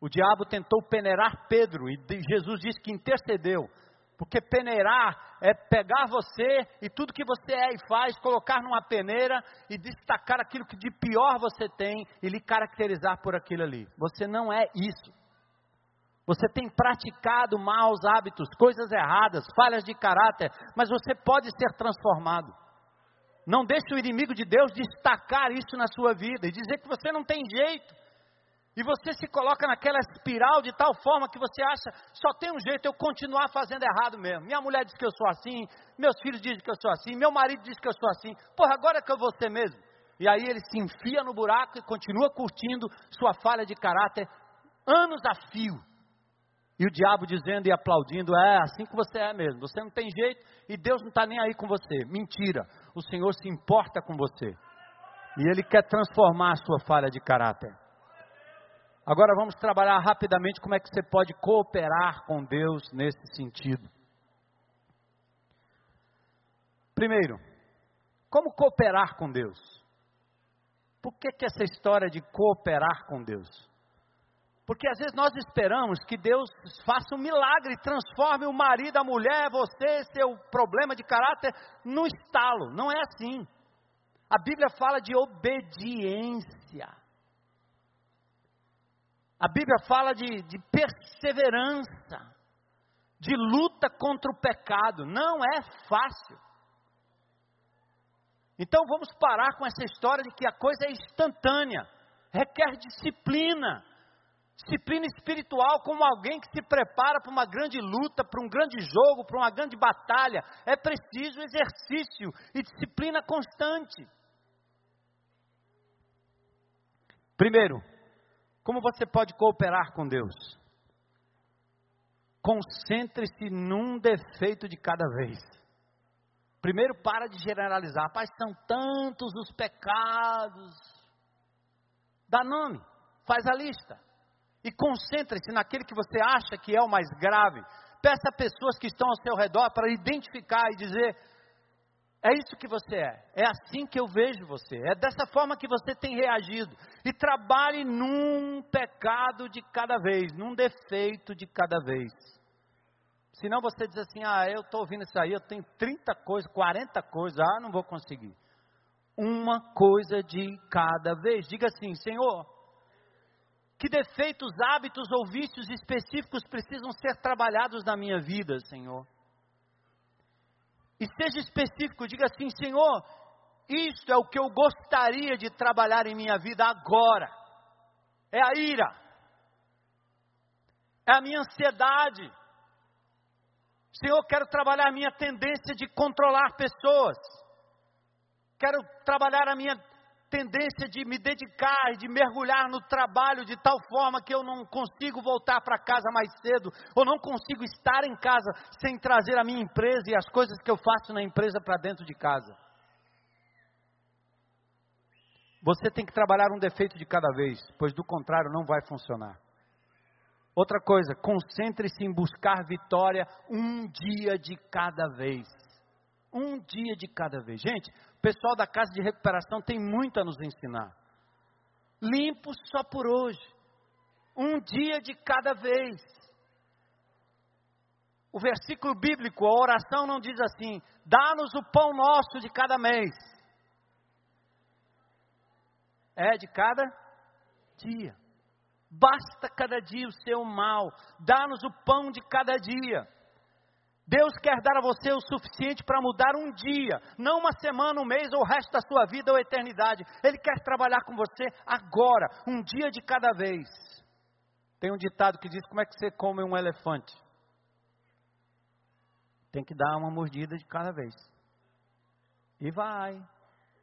O diabo tentou peneirar Pedro e Jesus disse que intercedeu. Porque peneirar é pegar você e tudo que você é e faz, colocar numa peneira e destacar aquilo que de pior você tem e lhe caracterizar por aquilo ali. Você não é isso. Você tem praticado maus hábitos, coisas erradas, falhas de caráter, mas você pode ser transformado. Não deixe o inimigo de Deus destacar isso na sua vida e dizer que você não tem jeito. E você se coloca naquela espiral de tal forma que você acha, só tem um jeito eu continuar fazendo errado mesmo. Minha mulher diz que eu sou assim, meus filhos dizem que eu sou assim, meu marido diz que eu sou assim. Porra, agora é que eu vou ser mesmo. E aí ele se enfia no buraco e continua curtindo sua falha de caráter anos a fio. E o diabo dizendo e aplaudindo: é assim que você é mesmo. Você não tem jeito e Deus não está nem aí com você. Mentira. O Senhor se importa com você. E Ele quer transformar a sua falha de caráter. Agora vamos trabalhar rapidamente como é que você pode cooperar com Deus nesse sentido. Primeiro, como cooperar com Deus? Por que, que essa história de cooperar com Deus? Porque às vezes nós esperamos que Deus faça um milagre, transforme o marido, a mulher, você, seu problema de caráter, no estalo. Não é assim. A Bíblia fala de obediência. A Bíblia fala de, de perseverança, de luta contra o pecado. Não é fácil. Então vamos parar com essa história de que a coisa é instantânea, requer disciplina. Disciplina espiritual, como alguém que se prepara para uma grande luta, para um grande jogo, para uma grande batalha. É preciso exercício e disciplina constante. Primeiro, como você pode cooperar com Deus? Concentre-se num defeito de cada vez. Primeiro, para de generalizar. Rapaz, são tantos os pecados. Dá nome, faz a lista. E concentre-se naquele que você acha que é o mais grave. Peça a pessoas que estão ao seu redor para identificar e dizer: é isso que você é. É assim que eu vejo você. É dessa forma que você tem reagido. E trabalhe num pecado de cada vez, num defeito de cada vez. Senão você diz assim: ah, eu estou ouvindo isso aí, eu tenho 30 coisas, 40 coisas, ah, não vou conseguir. uma coisa de cada vez. Diga assim, Senhor, que defeitos, hábitos ou vícios específicos precisam ser trabalhados na minha vida, Senhor? E seja específico, diga assim, Senhor, isto é o que eu gostaria de trabalhar em minha vida agora. É a ira. É a minha ansiedade. Senhor, quero trabalhar a minha tendência de controlar pessoas. Quero trabalhar a minha tendência de me dedicar, de mergulhar no trabalho de tal forma que eu não consigo voltar para casa mais cedo, ou não consigo estar em casa sem trazer a minha empresa e as coisas que eu faço na empresa para dentro de casa. Você tem que trabalhar um defeito de cada vez, pois do contrário não vai funcionar. Outra coisa, concentre-se em buscar vitória um dia de cada vez. Um dia de cada vez. Gente, o pessoal da casa de recuperação tem muito a nos ensinar. Limpo só por hoje. Um dia de cada vez. O versículo bíblico, a oração não diz assim: dá-nos o pão nosso de cada mês. É de cada dia. Basta cada dia o seu mal. Dá-nos o pão de cada dia. Deus quer dar a você o suficiente para mudar um dia, não uma semana, um mês ou o resto da sua vida ou eternidade. Ele quer trabalhar com você agora, um dia de cada vez. Tem um ditado que diz: Como é que você come um elefante? Tem que dar uma mordida de cada vez. E vai,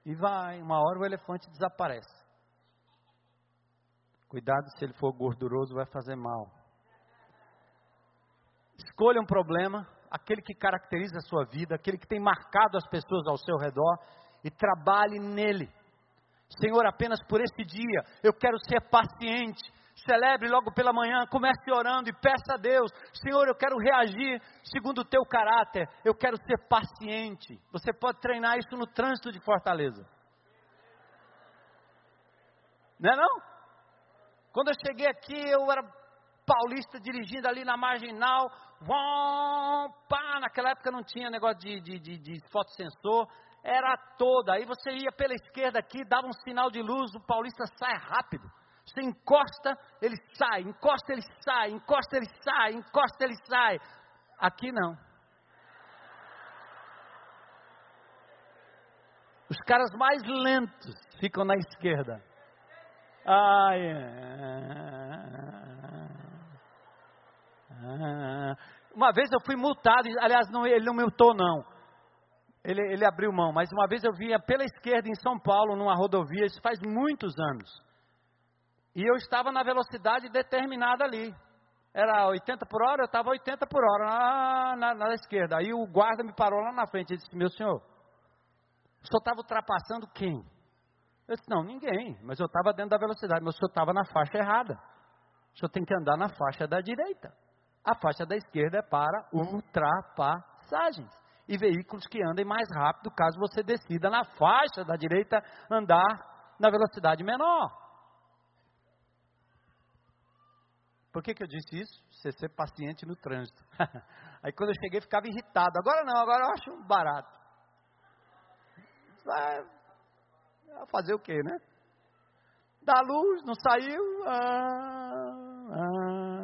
e vai. Uma hora o elefante desaparece. Cuidado se ele for gorduroso, vai fazer mal. Escolha um problema, aquele que caracteriza a sua vida, aquele que tem marcado as pessoas ao seu redor e trabalhe nele. Senhor, apenas por esse dia eu quero ser paciente. Celebre logo pela manhã, comece orando e peça a Deus: Senhor, eu quero reagir segundo o teu caráter, eu quero ser paciente. Você pode treinar isso no trânsito de Fortaleza. Não é não? Quando eu cheguei aqui, eu era paulista dirigindo ali na marginal, vom, pá, naquela época não tinha negócio de, de, de, de fotossensor, era toda. Aí você ia pela esquerda aqui, dava um sinal de luz, o paulista sai rápido. Você encosta, ele sai, encosta, ele sai, encosta, ele sai, encosta, ele sai. Aqui não. Os caras mais lentos ficam na esquerda. Ai, uma vez eu fui multado, aliás, não, ele não multou não. Ele, ele abriu mão, mas uma vez eu vinha pela esquerda em São Paulo, numa rodovia, isso faz muitos anos. E eu estava na velocidade determinada ali. Era 80 por hora, eu estava 80 por hora na, na, na, esquerda. Aí o guarda me parou lá na frente e disse: Meu senhor, o senhor estava ultrapassando quem? Eu disse, não, ninguém, mas eu estava dentro da velocidade, mas o senhor estava na faixa errada. O senhor tem que andar na faixa da direita. A faixa da esquerda é para ultrapassagens. E veículos que andem mais rápido, caso você decida na faixa da direita andar na velocidade menor. Por que, que eu disse isso? Você ser paciente no trânsito. Aí quando eu cheguei ficava irritado. Agora não, agora eu acho barato. Fazer o quê, né? Da luz, não saiu. Ah, ah,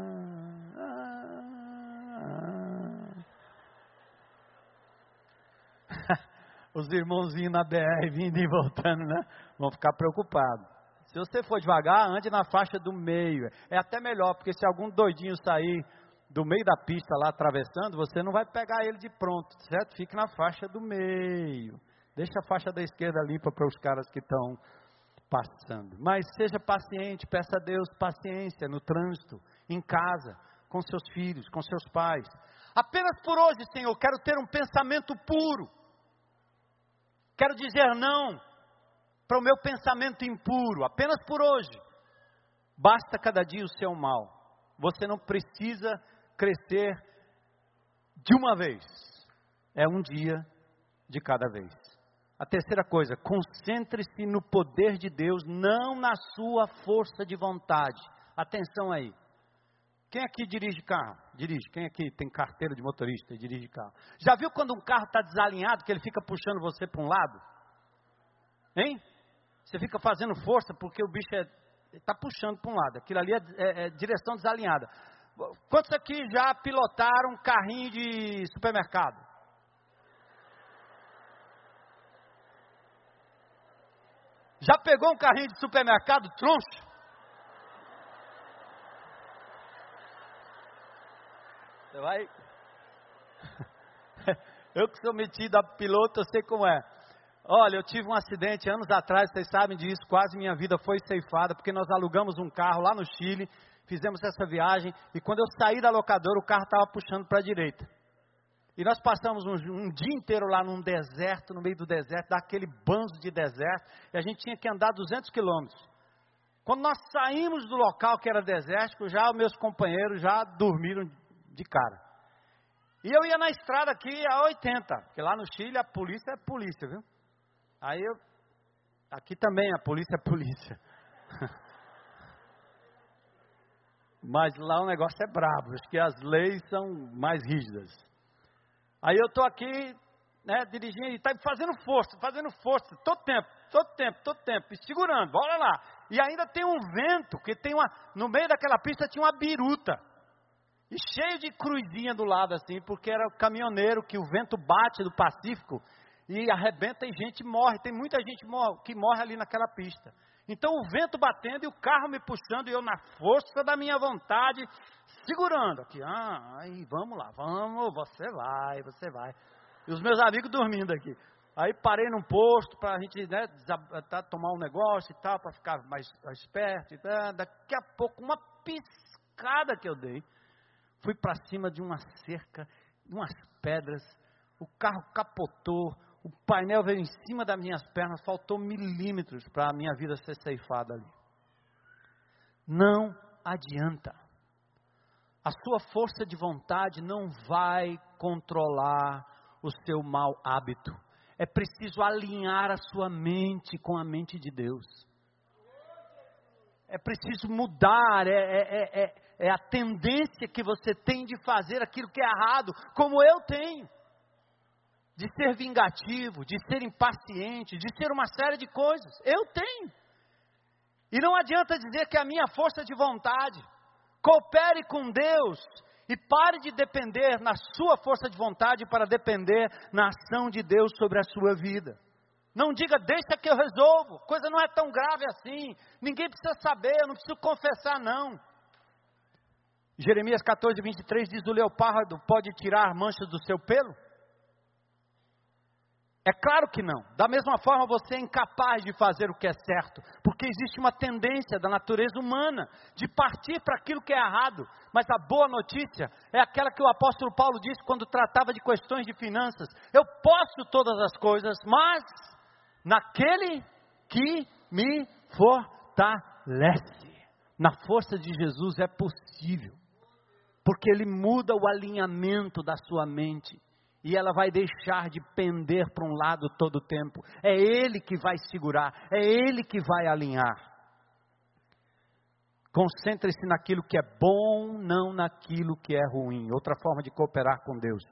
Os irmãozinhos na BR vindo e voltando, né? Vão ficar preocupados. Se você for devagar, ande na faixa do meio. É até melhor, porque se algum doidinho sair do meio da pista lá atravessando, você não vai pegar ele de pronto, certo? Fique na faixa do meio. Deixa a faixa da esquerda limpa para os caras que estão passando. Mas seja paciente, peça a Deus paciência no trânsito, em casa, com seus filhos, com seus pais. Apenas por hoje, Senhor, quero ter um pensamento puro. Quero dizer não para o meu pensamento impuro, apenas por hoje. Basta cada dia o seu mal. Você não precisa crescer de uma vez. É um dia de cada vez. A terceira coisa, concentre-se no poder de Deus, não na sua força de vontade. Atenção aí. Quem aqui dirige carro? Dirige. Quem aqui tem carteira de motorista e dirige carro? Já viu quando um carro está desalinhado, que ele fica puxando você para um lado? Hein? Você fica fazendo força porque o bicho está puxando para um lado. Aquilo ali é, é, é direção desalinhada. Quantos aqui já pilotaram um carrinho de supermercado? Já pegou um carrinho de supermercado troncho? Você vai. Eu que sou metido a piloto, eu sei como é. Olha, eu tive um acidente anos atrás, vocês sabem disso, quase minha vida foi ceifada, porque nós alugamos um carro lá no Chile, fizemos essa viagem, e quando eu saí da locadora, o carro estava puxando para a direita. E nós passamos um, um, dia inteiro lá num deserto, no meio do deserto, daquele banzo de deserto, e a gente tinha que andar 200 quilômetros. Quando nós saímos do local que era desértico, já meus companheiros já dormiram de cara. E eu ia na estrada aqui a 80, porque lá no Chile a polícia é polícia, viu? Aí eu. Aqui também a polícia é polícia. Mas lá o negócio é brabo, acho que as leis são mais rígidas. Aí eu estou aqui, né, dirigindo e está fazendo força, fazendo força, todo tempo, todo tempo, todo tempo, e segurando, bora lá. E ainda tem um vento, que tem uma, no meio daquela pista tinha uma biruta. E cheio de cruzinha do lado assim, porque era o caminhoneiro que o vento bate do Pacífico e arrebenta e gente morre. Tem muita gente que morre ali naquela pista. Então o vento batendo e o carro me puxando e eu na força da minha vontade segurando aqui. Ah, aí vamos lá, vamos, você vai, você vai. E os meus amigos dormindo aqui. Aí parei num posto para a gente né, tá, tomar um negócio e tal, para ficar mais, esperto. E tal. Daqui a pouco, uma piscada que eu dei, fui para cima de uma cerca, de umas pedras, o carro capotou, o painel veio em cima das minhas pernas, faltou milímetros para a minha vida ser ceifada ali. Não adianta. A sua força de vontade não vai controlar o seu mau hábito. É preciso alinhar a sua mente com a mente de Deus. É preciso mudar, é, é, é, é a tendência que você tem de fazer aquilo que é errado, como eu tenho de ser vingativo, de ser impaciente, de ser uma série de coisas. Eu tenho. E não adianta dizer que a minha força de vontade. Coopere com Deus e pare de depender na sua força de vontade para depender na ação de Deus sobre a sua vida. Não diga, deixa que eu resolvo, coisa não é tão grave assim, ninguém precisa saber, eu não preciso confessar, não. Jeremias 14, 23 diz: O leopardo pode tirar manchas do seu pelo? É claro que não. Da mesma forma, você é incapaz de fazer o que é certo, porque existe uma tendência da natureza humana de partir para aquilo que é errado. Mas a boa notícia é aquela que o apóstolo Paulo disse quando tratava de questões de finanças: Eu posso todas as coisas, mas naquele que me fortalece. Na força de Jesus é possível, porque ele muda o alinhamento da sua mente e ela vai deixar de pender para um lado todo o tempo. É Ele que vai segurar, é Ele que vai alinhar. Concentre-se naquilo que é bom, não naquilo que é ruim. Outra forma de cooperar com Deus.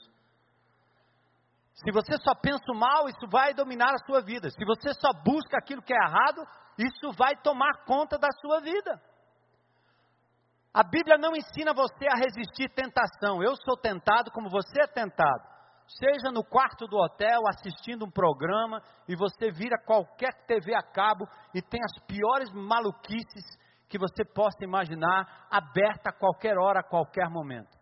Se você só pensa o mal, isso vai dominar a sua vida. Se você só busca aquilo que é errado, isso vai tomar conta da sua vida. A Bíblia não ensina você a resistir tentação. Eu sou tentado como você é tentado seja no quarto do hotel assistindo um programa e você vira qualquer TV a cabo e tem as piores maluquices que você possa imaginar aberta a qualquer hora, a qualquer momento.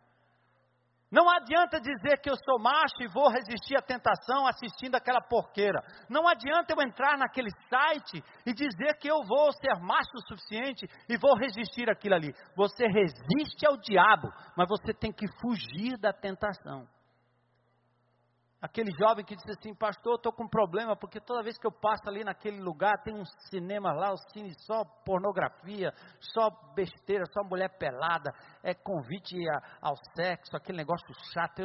Não adianta dizer que eu sou macho e vou resistir à tentação assistindo aquela porqueira. Não adianta eu entrar naquele site e dizer que eu vou ser macho o suficiente e vou resistir àquilo ali. Você resiste ao diabo, mas você tem que fugir da tentação. Aquele jovem que disse assim, pastor, estou com um problema, porque toda vez que eu passo ali naquele lugar, tem um cinema lá, o cine só pornografia, só besteira, só mulher pelada, é convite a, ao sexo, aquele negócio chato,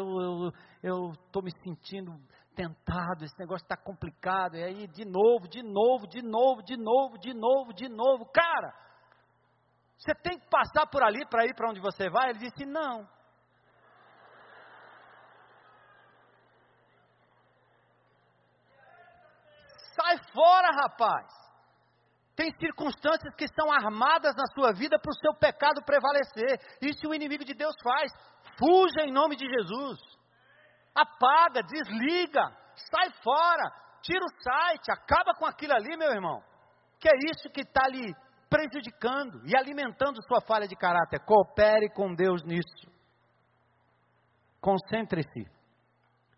eu estou me sentindo tentado, esse negócio está complicado, e aí de novo, de novo, de novo, de novo, de novo, de novo, cara, você tem que passar por ali para ir para onde você vai? Ele disse, não. Sai fora, rapaz. Tem circunstâncias que são armadas na sua vida para o seu pecado prevalecer. Isso o inimigo de Deus faz. Fuja em nome de Jesus. Apaga, desliga, sai fora, tira o site, acaba com aquilo ali, meu irmão. Que é isso que está lhe prejudicando e alimentando sua falha de caráter. Coopere com Deus nisso. Concentre-se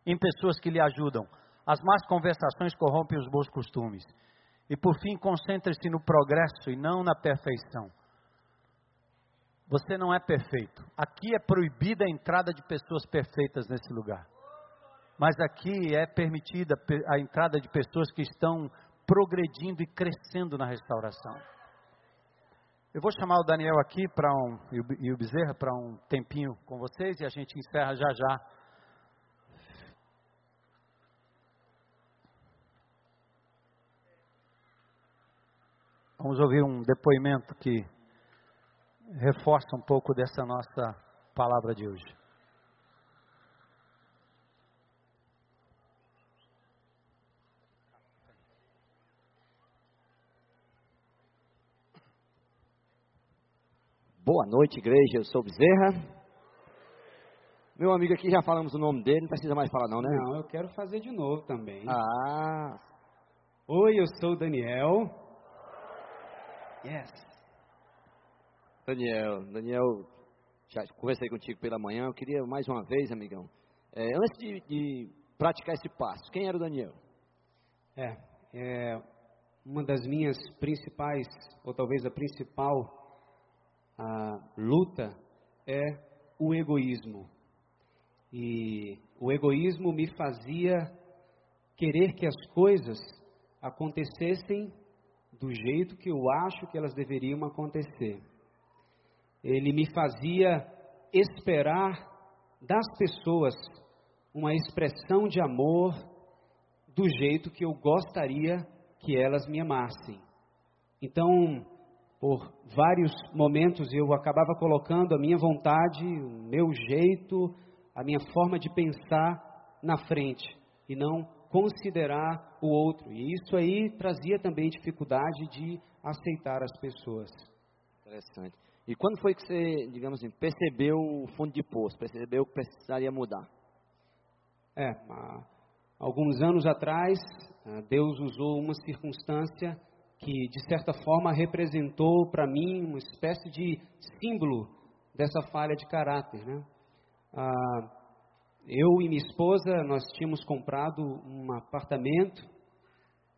em pessoas que lhe ajudam. As más conversações corrompem os bons costumes. E por fim, concentre-se no progresso e não na perfeição. Você não é perfeito. Aqui é proibida a entrada de pessoas perfeitas nesse lugar. Mas aqui é permitida a entrada de pessoas que estão progredindo e crescendo na restauração. Eu vou chamar o Daniel aqui para um e o Bezerra para um tempinho com vocês e a gente encerra já já. Vamos ouvir um depoimento que reforça um pouco dessa nossa palavra de hoje. Boa noite, igreja. Eu sou Bezerra. Meu amigo aqui já falamos o nome dele, não precisa mais falar não, né? Não, eu quero fazer de novo também. Ah. Oi, eu sou o Daniel. Yes. Daniel, Daniel, já conversei contigo pela manhã. Eu queria mais uma vez, amigão, é, antes de, de, praticar esse passo, quem era o Daniel? É, é uma das minhas principais, ou talvez a principal a luta é o egoísmo. E o egoísmo me fazia querer que as coisas acontecessem do jeito que eu acho que elas deveriam acontecer. Ele me fazia esperar das pessoas uma expressão de amor do jeito que eu gostaria que elas me amassem. Então, por vários momentos eu acabava colocando a minha vontade, o meu jeito, a minha forma de pensar na frente e não considerar o outro. E isso aí trazia também dificuldade de aceitar as pessoas. Interessante. E quando foi que você, digamos assim, percebeu o fundo de poço, percebeu que precisaria mudar? É, há alguns anos atrás, ah, Deus usou uma circunstância que de certa forma representou para mim uma espécie de símbolo dessa falha de caráter. Né? Ah, eu e minha esposa, nós tínhamos comprado um apartamento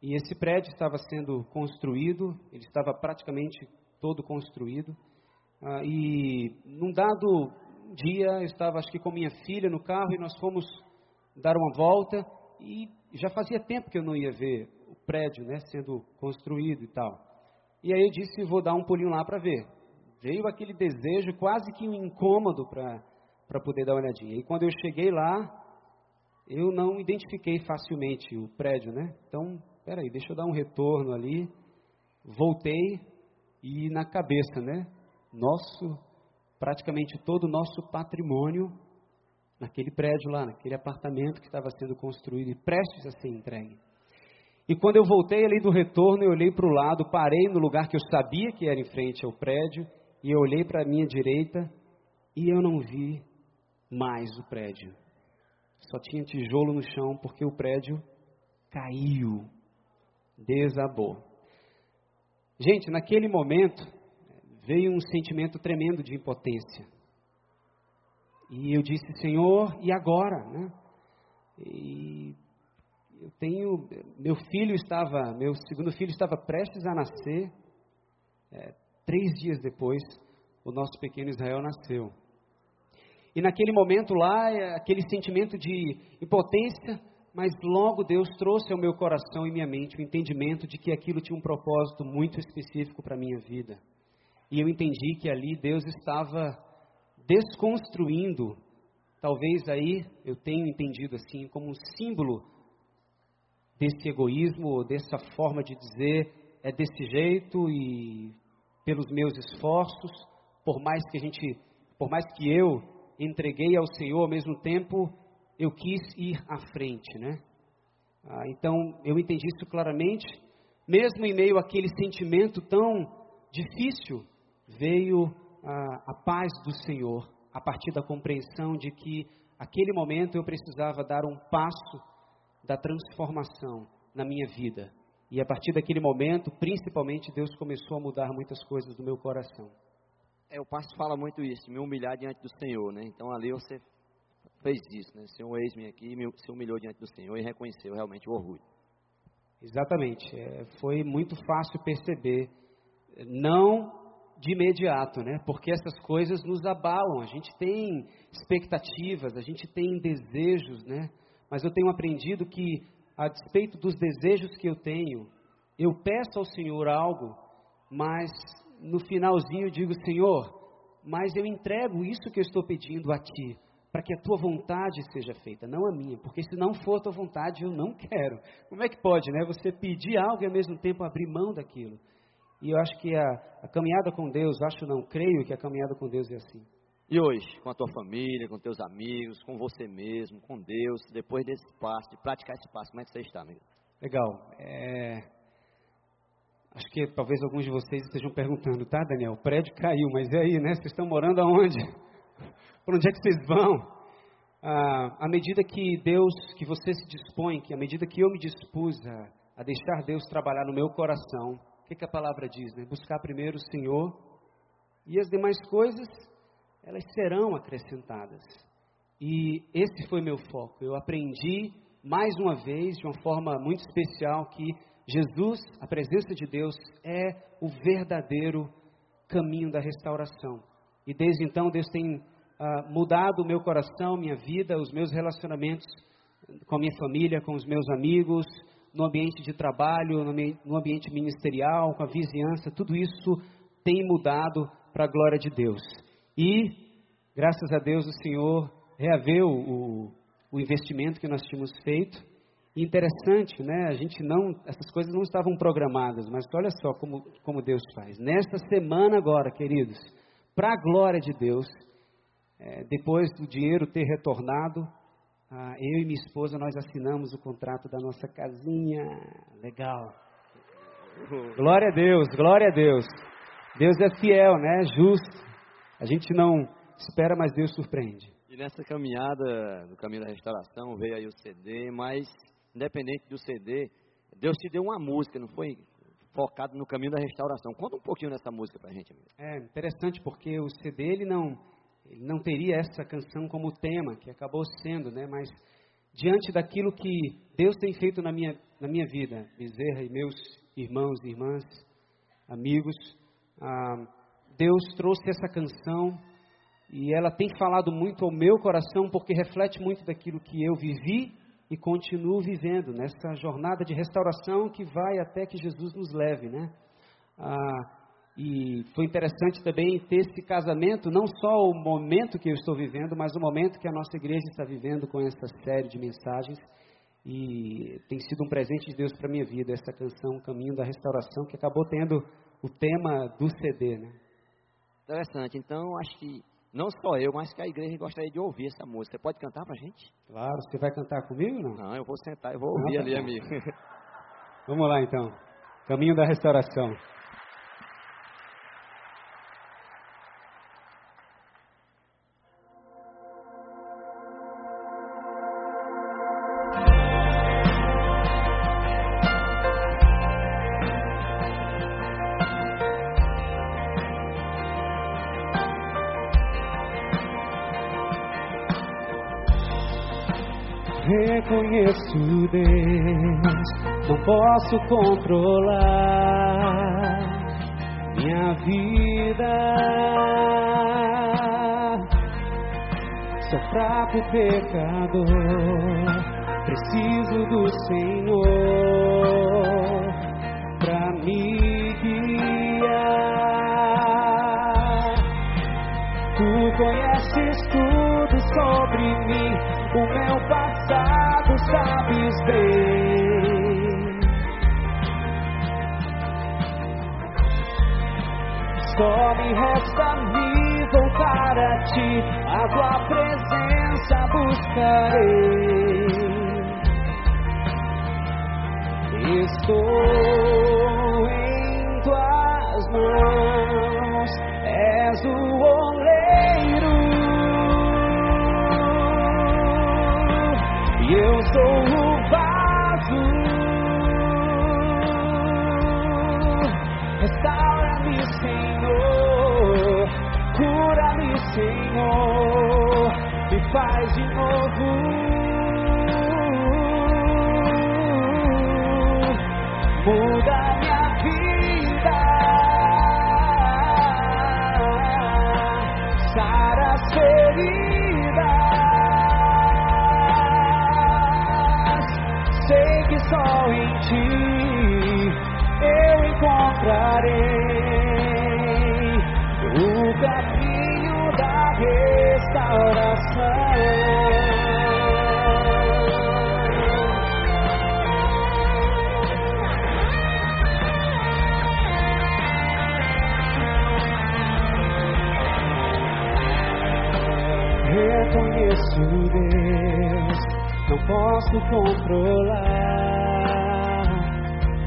e esse prédio estava sendo construído, ele estava praticamente todo construído. Ah, e num dado dia, eu estava acho que com minha filha no carro e nós fomos dar uma volta e já fazia tempo que eu não ia ver prédio né, sendo construído e tal. E aí eu disse, vou dar um pulinho lá para ver. Veio aquele desejo, quase que um incômodo para poder dar uma olhadinha. E quando eu cheguei lá, eu não identifiquei facilmente o prédio, né? Então, peraí, deixa eu dar um retorno ali. Voltei e na cabeça, né? Nosso, praticamente todo o nosso patrimônio naquele prédio lá, naquele apartamento que estava sendo construído e prestes a ser entregue. E quando eu voltei ali do retorno, eu olhei para o lado, parei no lugar que eu sabia que era em frente ao prédio, e eu olhei para a minha direita e eu não vi mais o prédio. Só tinha tijolo no chão porque o prédio caiu, desabou. Gente, naquele momento veio um sentimento tremendo de impotência. E eu disse, Senhor, e agora? Né? E eu tenho, meu filho estava, meu segundo filho estava prestes a nascer. É, três dias depois, o nosso pequeno Israel nasceu. E naquele momento lá, é, aquele sentimento de impotência, mas logo Deus trouxe ao meu coração e minha mente o entendimento de que aquilo tinha um propósito muito específico para a minha vida. E eu entendi que ali Deus estava desconstruindo, talvez aí eu tenho entendido assim, como um símbolo desse egoísmo, dessa forma de dizer é desse jeito e pelos meus esforços, por mais que a gente, por mais que eu entreguei ao Senhor ao mesmo tempo, eu quis ir à frente, né? Ah, então eu entendi isso claramente mesmo em meio àquele sentimento tão difícil, veio a, a paz do Senhor, a partir da compreensão de que aquele momento eu precisava dar um passo da transformação na minha vida. E a partir daquele momento, principalmente, Deus começou a mudar muitas coisas do meu coração. É, o pastor fala muito isso, me humilhar diante do Senhor, né? Então ali você fez isso, né? Senhor, eis-me aqui, se humilhou diante do Senhor e reconheceu realmente o orgulho. Exatamente. É, foi muito fácil perceber, não de imediato, né? Porque essas coisas nos abalam. A gente tem expectativas, a gente tem desejos, né? Mas eu tenho aprendido que, a despeito dos desejos que eu tenho, eu peço ao Senhor algo, mas no finalzinho eu digo, Senhor, mas eu entrego isso que eu estou pedindo a Ti, para que a Tua vontade seja feita, não a minha, porque se não for a Tua vontade, eu não quero. Como é que pode, né? Você pedir algo e ao mesmo tempo abrir mão daquilo. E eu acho que a, a caminhada com Deus, acho não, creio que a caminhada com Deus é assim. E hoje, com a tua família, com teus amigos, com você mesmo, com Deus, depois desse passo, de praticar esse passo, como é que você está, amigo? Legal. É... Acho que talvez alguns de vocês estejam perguntando, tá, Daniel? O prédio caiu, mas e aí, né? Vocês estão morando aonde? Por onde é que vocês vão? Ah, à medida que Deus, que você se dispõe, que à medida que eu me dispus a, a deixar Deus trabalhar no meu coração, o que, que a palavra diz, né? Buscar primeiro o Senhor e as demais coisas, elas serão acrescentadas. E esse foi meu foco. Eu aprendi mais uma vez, de uma forma muito especial, que Jesus, a presença de Deus, é o verdadeiro caminho da restauração. E desde então Deus tem ah, mudado o meu coração, minha vida, os meus relacionamentos com a minha família, com os meus amigos, no ambiente de trabalho, no ambiente ministerial, com a vizinhança, tudo isso tem mudado para a glória de Deus. E, graças a Deus, o Senhor reaveu o, o investimento que nós tínhamos feito interessante, né? A gente não, essas coisas não estavam programadas, mas olha só como, como Deus faz. Nesta semana agora, queridos, para a glória de Deus, é, depois do dinheiro ter retornado, ah, eu e minha esposa nós assinamos o contrato da nossa casinha. Legal. Glória a Deus, glória a Deus. Deus é fiel, né? Justo. A gente não espera, mas Deus surpreende. E nessa caminhada do caminho da restauração veio aí o CD, mas independente do CD, Deus te deu uma música, não foi focado no caminho da restauração. Conta um pouquinho dessa música pra gente, amigo. É interessante porque o CD ele não ele não teria essa canção como tema, que acabou sendo, né? Mas diante daquilo que Deus tem feito na minha na minha vida, Bezerra e meus irmãos e irmãs, amigos, ah, Deus trouxe essa canção e ela tem falado muito ao meu coração porque reflete muito daquilo que eu vivi e continuo vivendo nessa jornada de restauração que vai até que Jesus nos leve, né? Ah, e foi interessante também ter esse casamento, não só o momento que eu estou vivendo, mas o momento que a nossa igreja está vivendo com essa série de mensagens. E tem sido um presente de Deus para a minha vida, essa canção Caminho da Restauração, que acabou tendo o tema do CD, né? Interessante. Então, acho que não só eu, mas que a igreja gostaria de ouvir essa música. Você pode cantar pra gente? Claro, você vai cantar comigo não? Não, eu vou sentar, eu vou ouvir não, ali, amigo. Vamos lá então. Caminho da restauração. Posso controlar minha vida. Sou fraco pecador, preciso do Senhor para me guiar. Tu conheces tudo sobre mim, o meu passado sabes bem. Me resta me voltar a ti, a tua presença buscarei. Estou posso controlar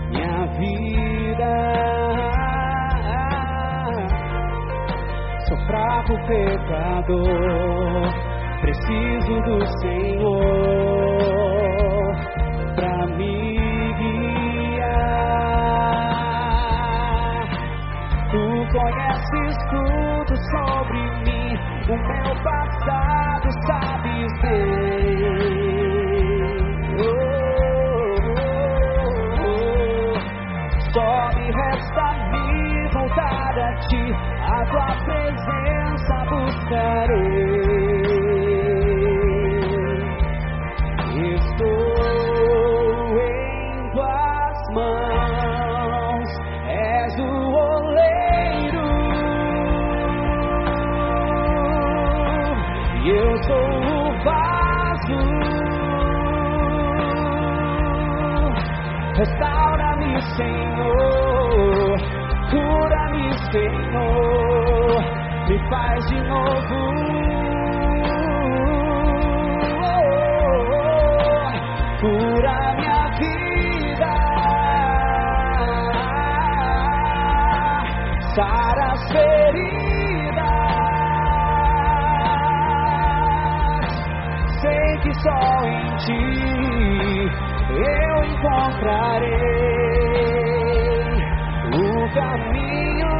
minha vida. Sou fraco pecador, preciso do Senhor pra me guiar. Tu conheces tudo sobre mim, o meu passado sabes bem. Só me resta me voltar a ti, a tua presença buscarei. Estou em tuas mãos, és o oleiro, e eu sou o vaso. Restaura-me, Senhor, Senhor, me faz de novo. Cura minha vida, sara as feridas. Sei que só em ti eu encontrarei o caminho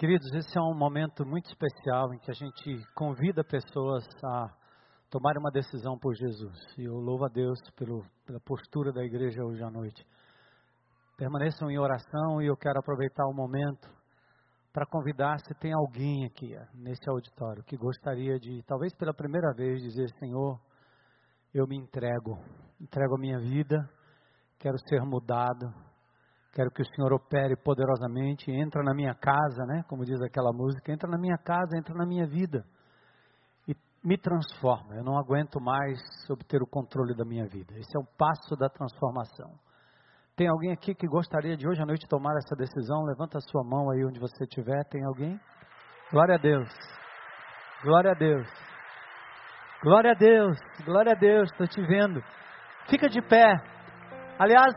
Queridos, esse é um momento muito especial em que a gente convida pessoas a tomar uma decisão por Jesus. E eu louvo a Deus pelo, pela postura da igreja hoje à noite. Permaneçam em oração e eu quero aproveitar o momento para convidar se tem alguém aqui eh, nesse auditório que gostaria de, talvez pela primeira vez, dizer: Senhor, eu me entrego, entrego a minha vida, quero ser mudado, quero que o Senhor opere poderosamente, entra na minha casa, né? Como diz aquela música, entra na minha casa, entra na minha vida me transforma. Eu não aguento mais obter o controle da minha vida. Esse é o passo da transformação. Tem alguém aqui que gostaria de hoje à noite tomar essa decisão? Levanta a sua mão aí onde você estiver. Tem alguém? Glória a Deus. Glória a Deus. Glória a Deus. Glória a Deus. Estou te vendo. Fica de pé. Aliás,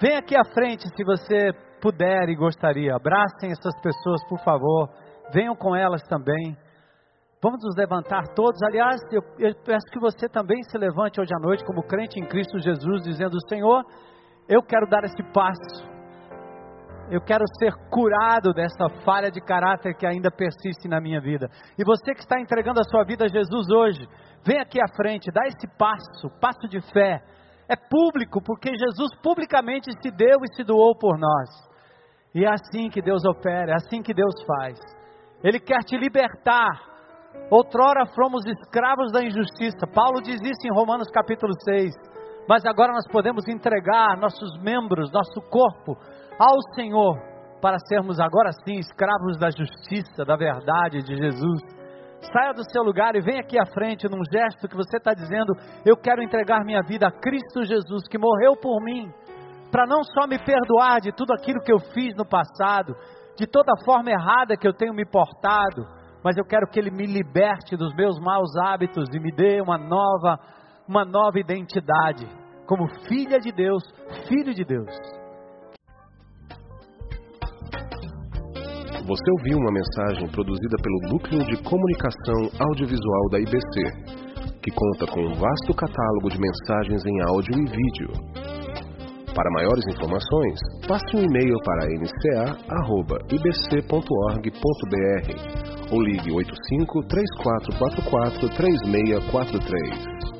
vem aqui à frente se você puder e gostaria. Abracem essas pessoas, por favor. Venham com elas também. Vamos nos levantar todos. Aliás, eu, eu peço que você também se levante hoje à noite como crente em Cristo Jesus, dizendo: Senhor, eu quero dar esse passo. Eu quero ser curado dessa falha de caráter que ainda persiste na minha vida. E você que está entregando a sua vida a Jesus hoje, vem aqui à frente, dá esse passo, passo de fé. É público, porque Jesus publicamente se deu e se doou por nós. E é assim que Deus opera, é assim que Deus faz. Ele quer te libertar. Outrora fomos escravos da injustiça. Paulo diz isso em Romanos capítulo 6 mas agora nós podemos entregar nossos membros, nosso corpo ao Senhor, para sermos agora sim escravos da justiça, da verdade de Jesus. Saia do seu lugar e venha aqui à frente num gesto que você está dizendo: Eu quero entregar minha vida a Cristo Jesus, que morreu por mim, para não só me perdoar de tudo aquilo que eu fiz no passado, de toda a forma errada que eu tenho me portado, mas eu quero que Ele me liberte dos meus maus hábitos e me dê uma nova, uma nova identidade como filha de Deus, filho de Deus. Você ouviu uma mensagem produzida pelo Núcleo de Comunicação Audiovisual da IBC, que conta com um vasto catálogo de mensagens em áudio e vídeo. Para maiores informações, passe um e-mail para nca.ibc.org.br ou ligue 85 3444 3643.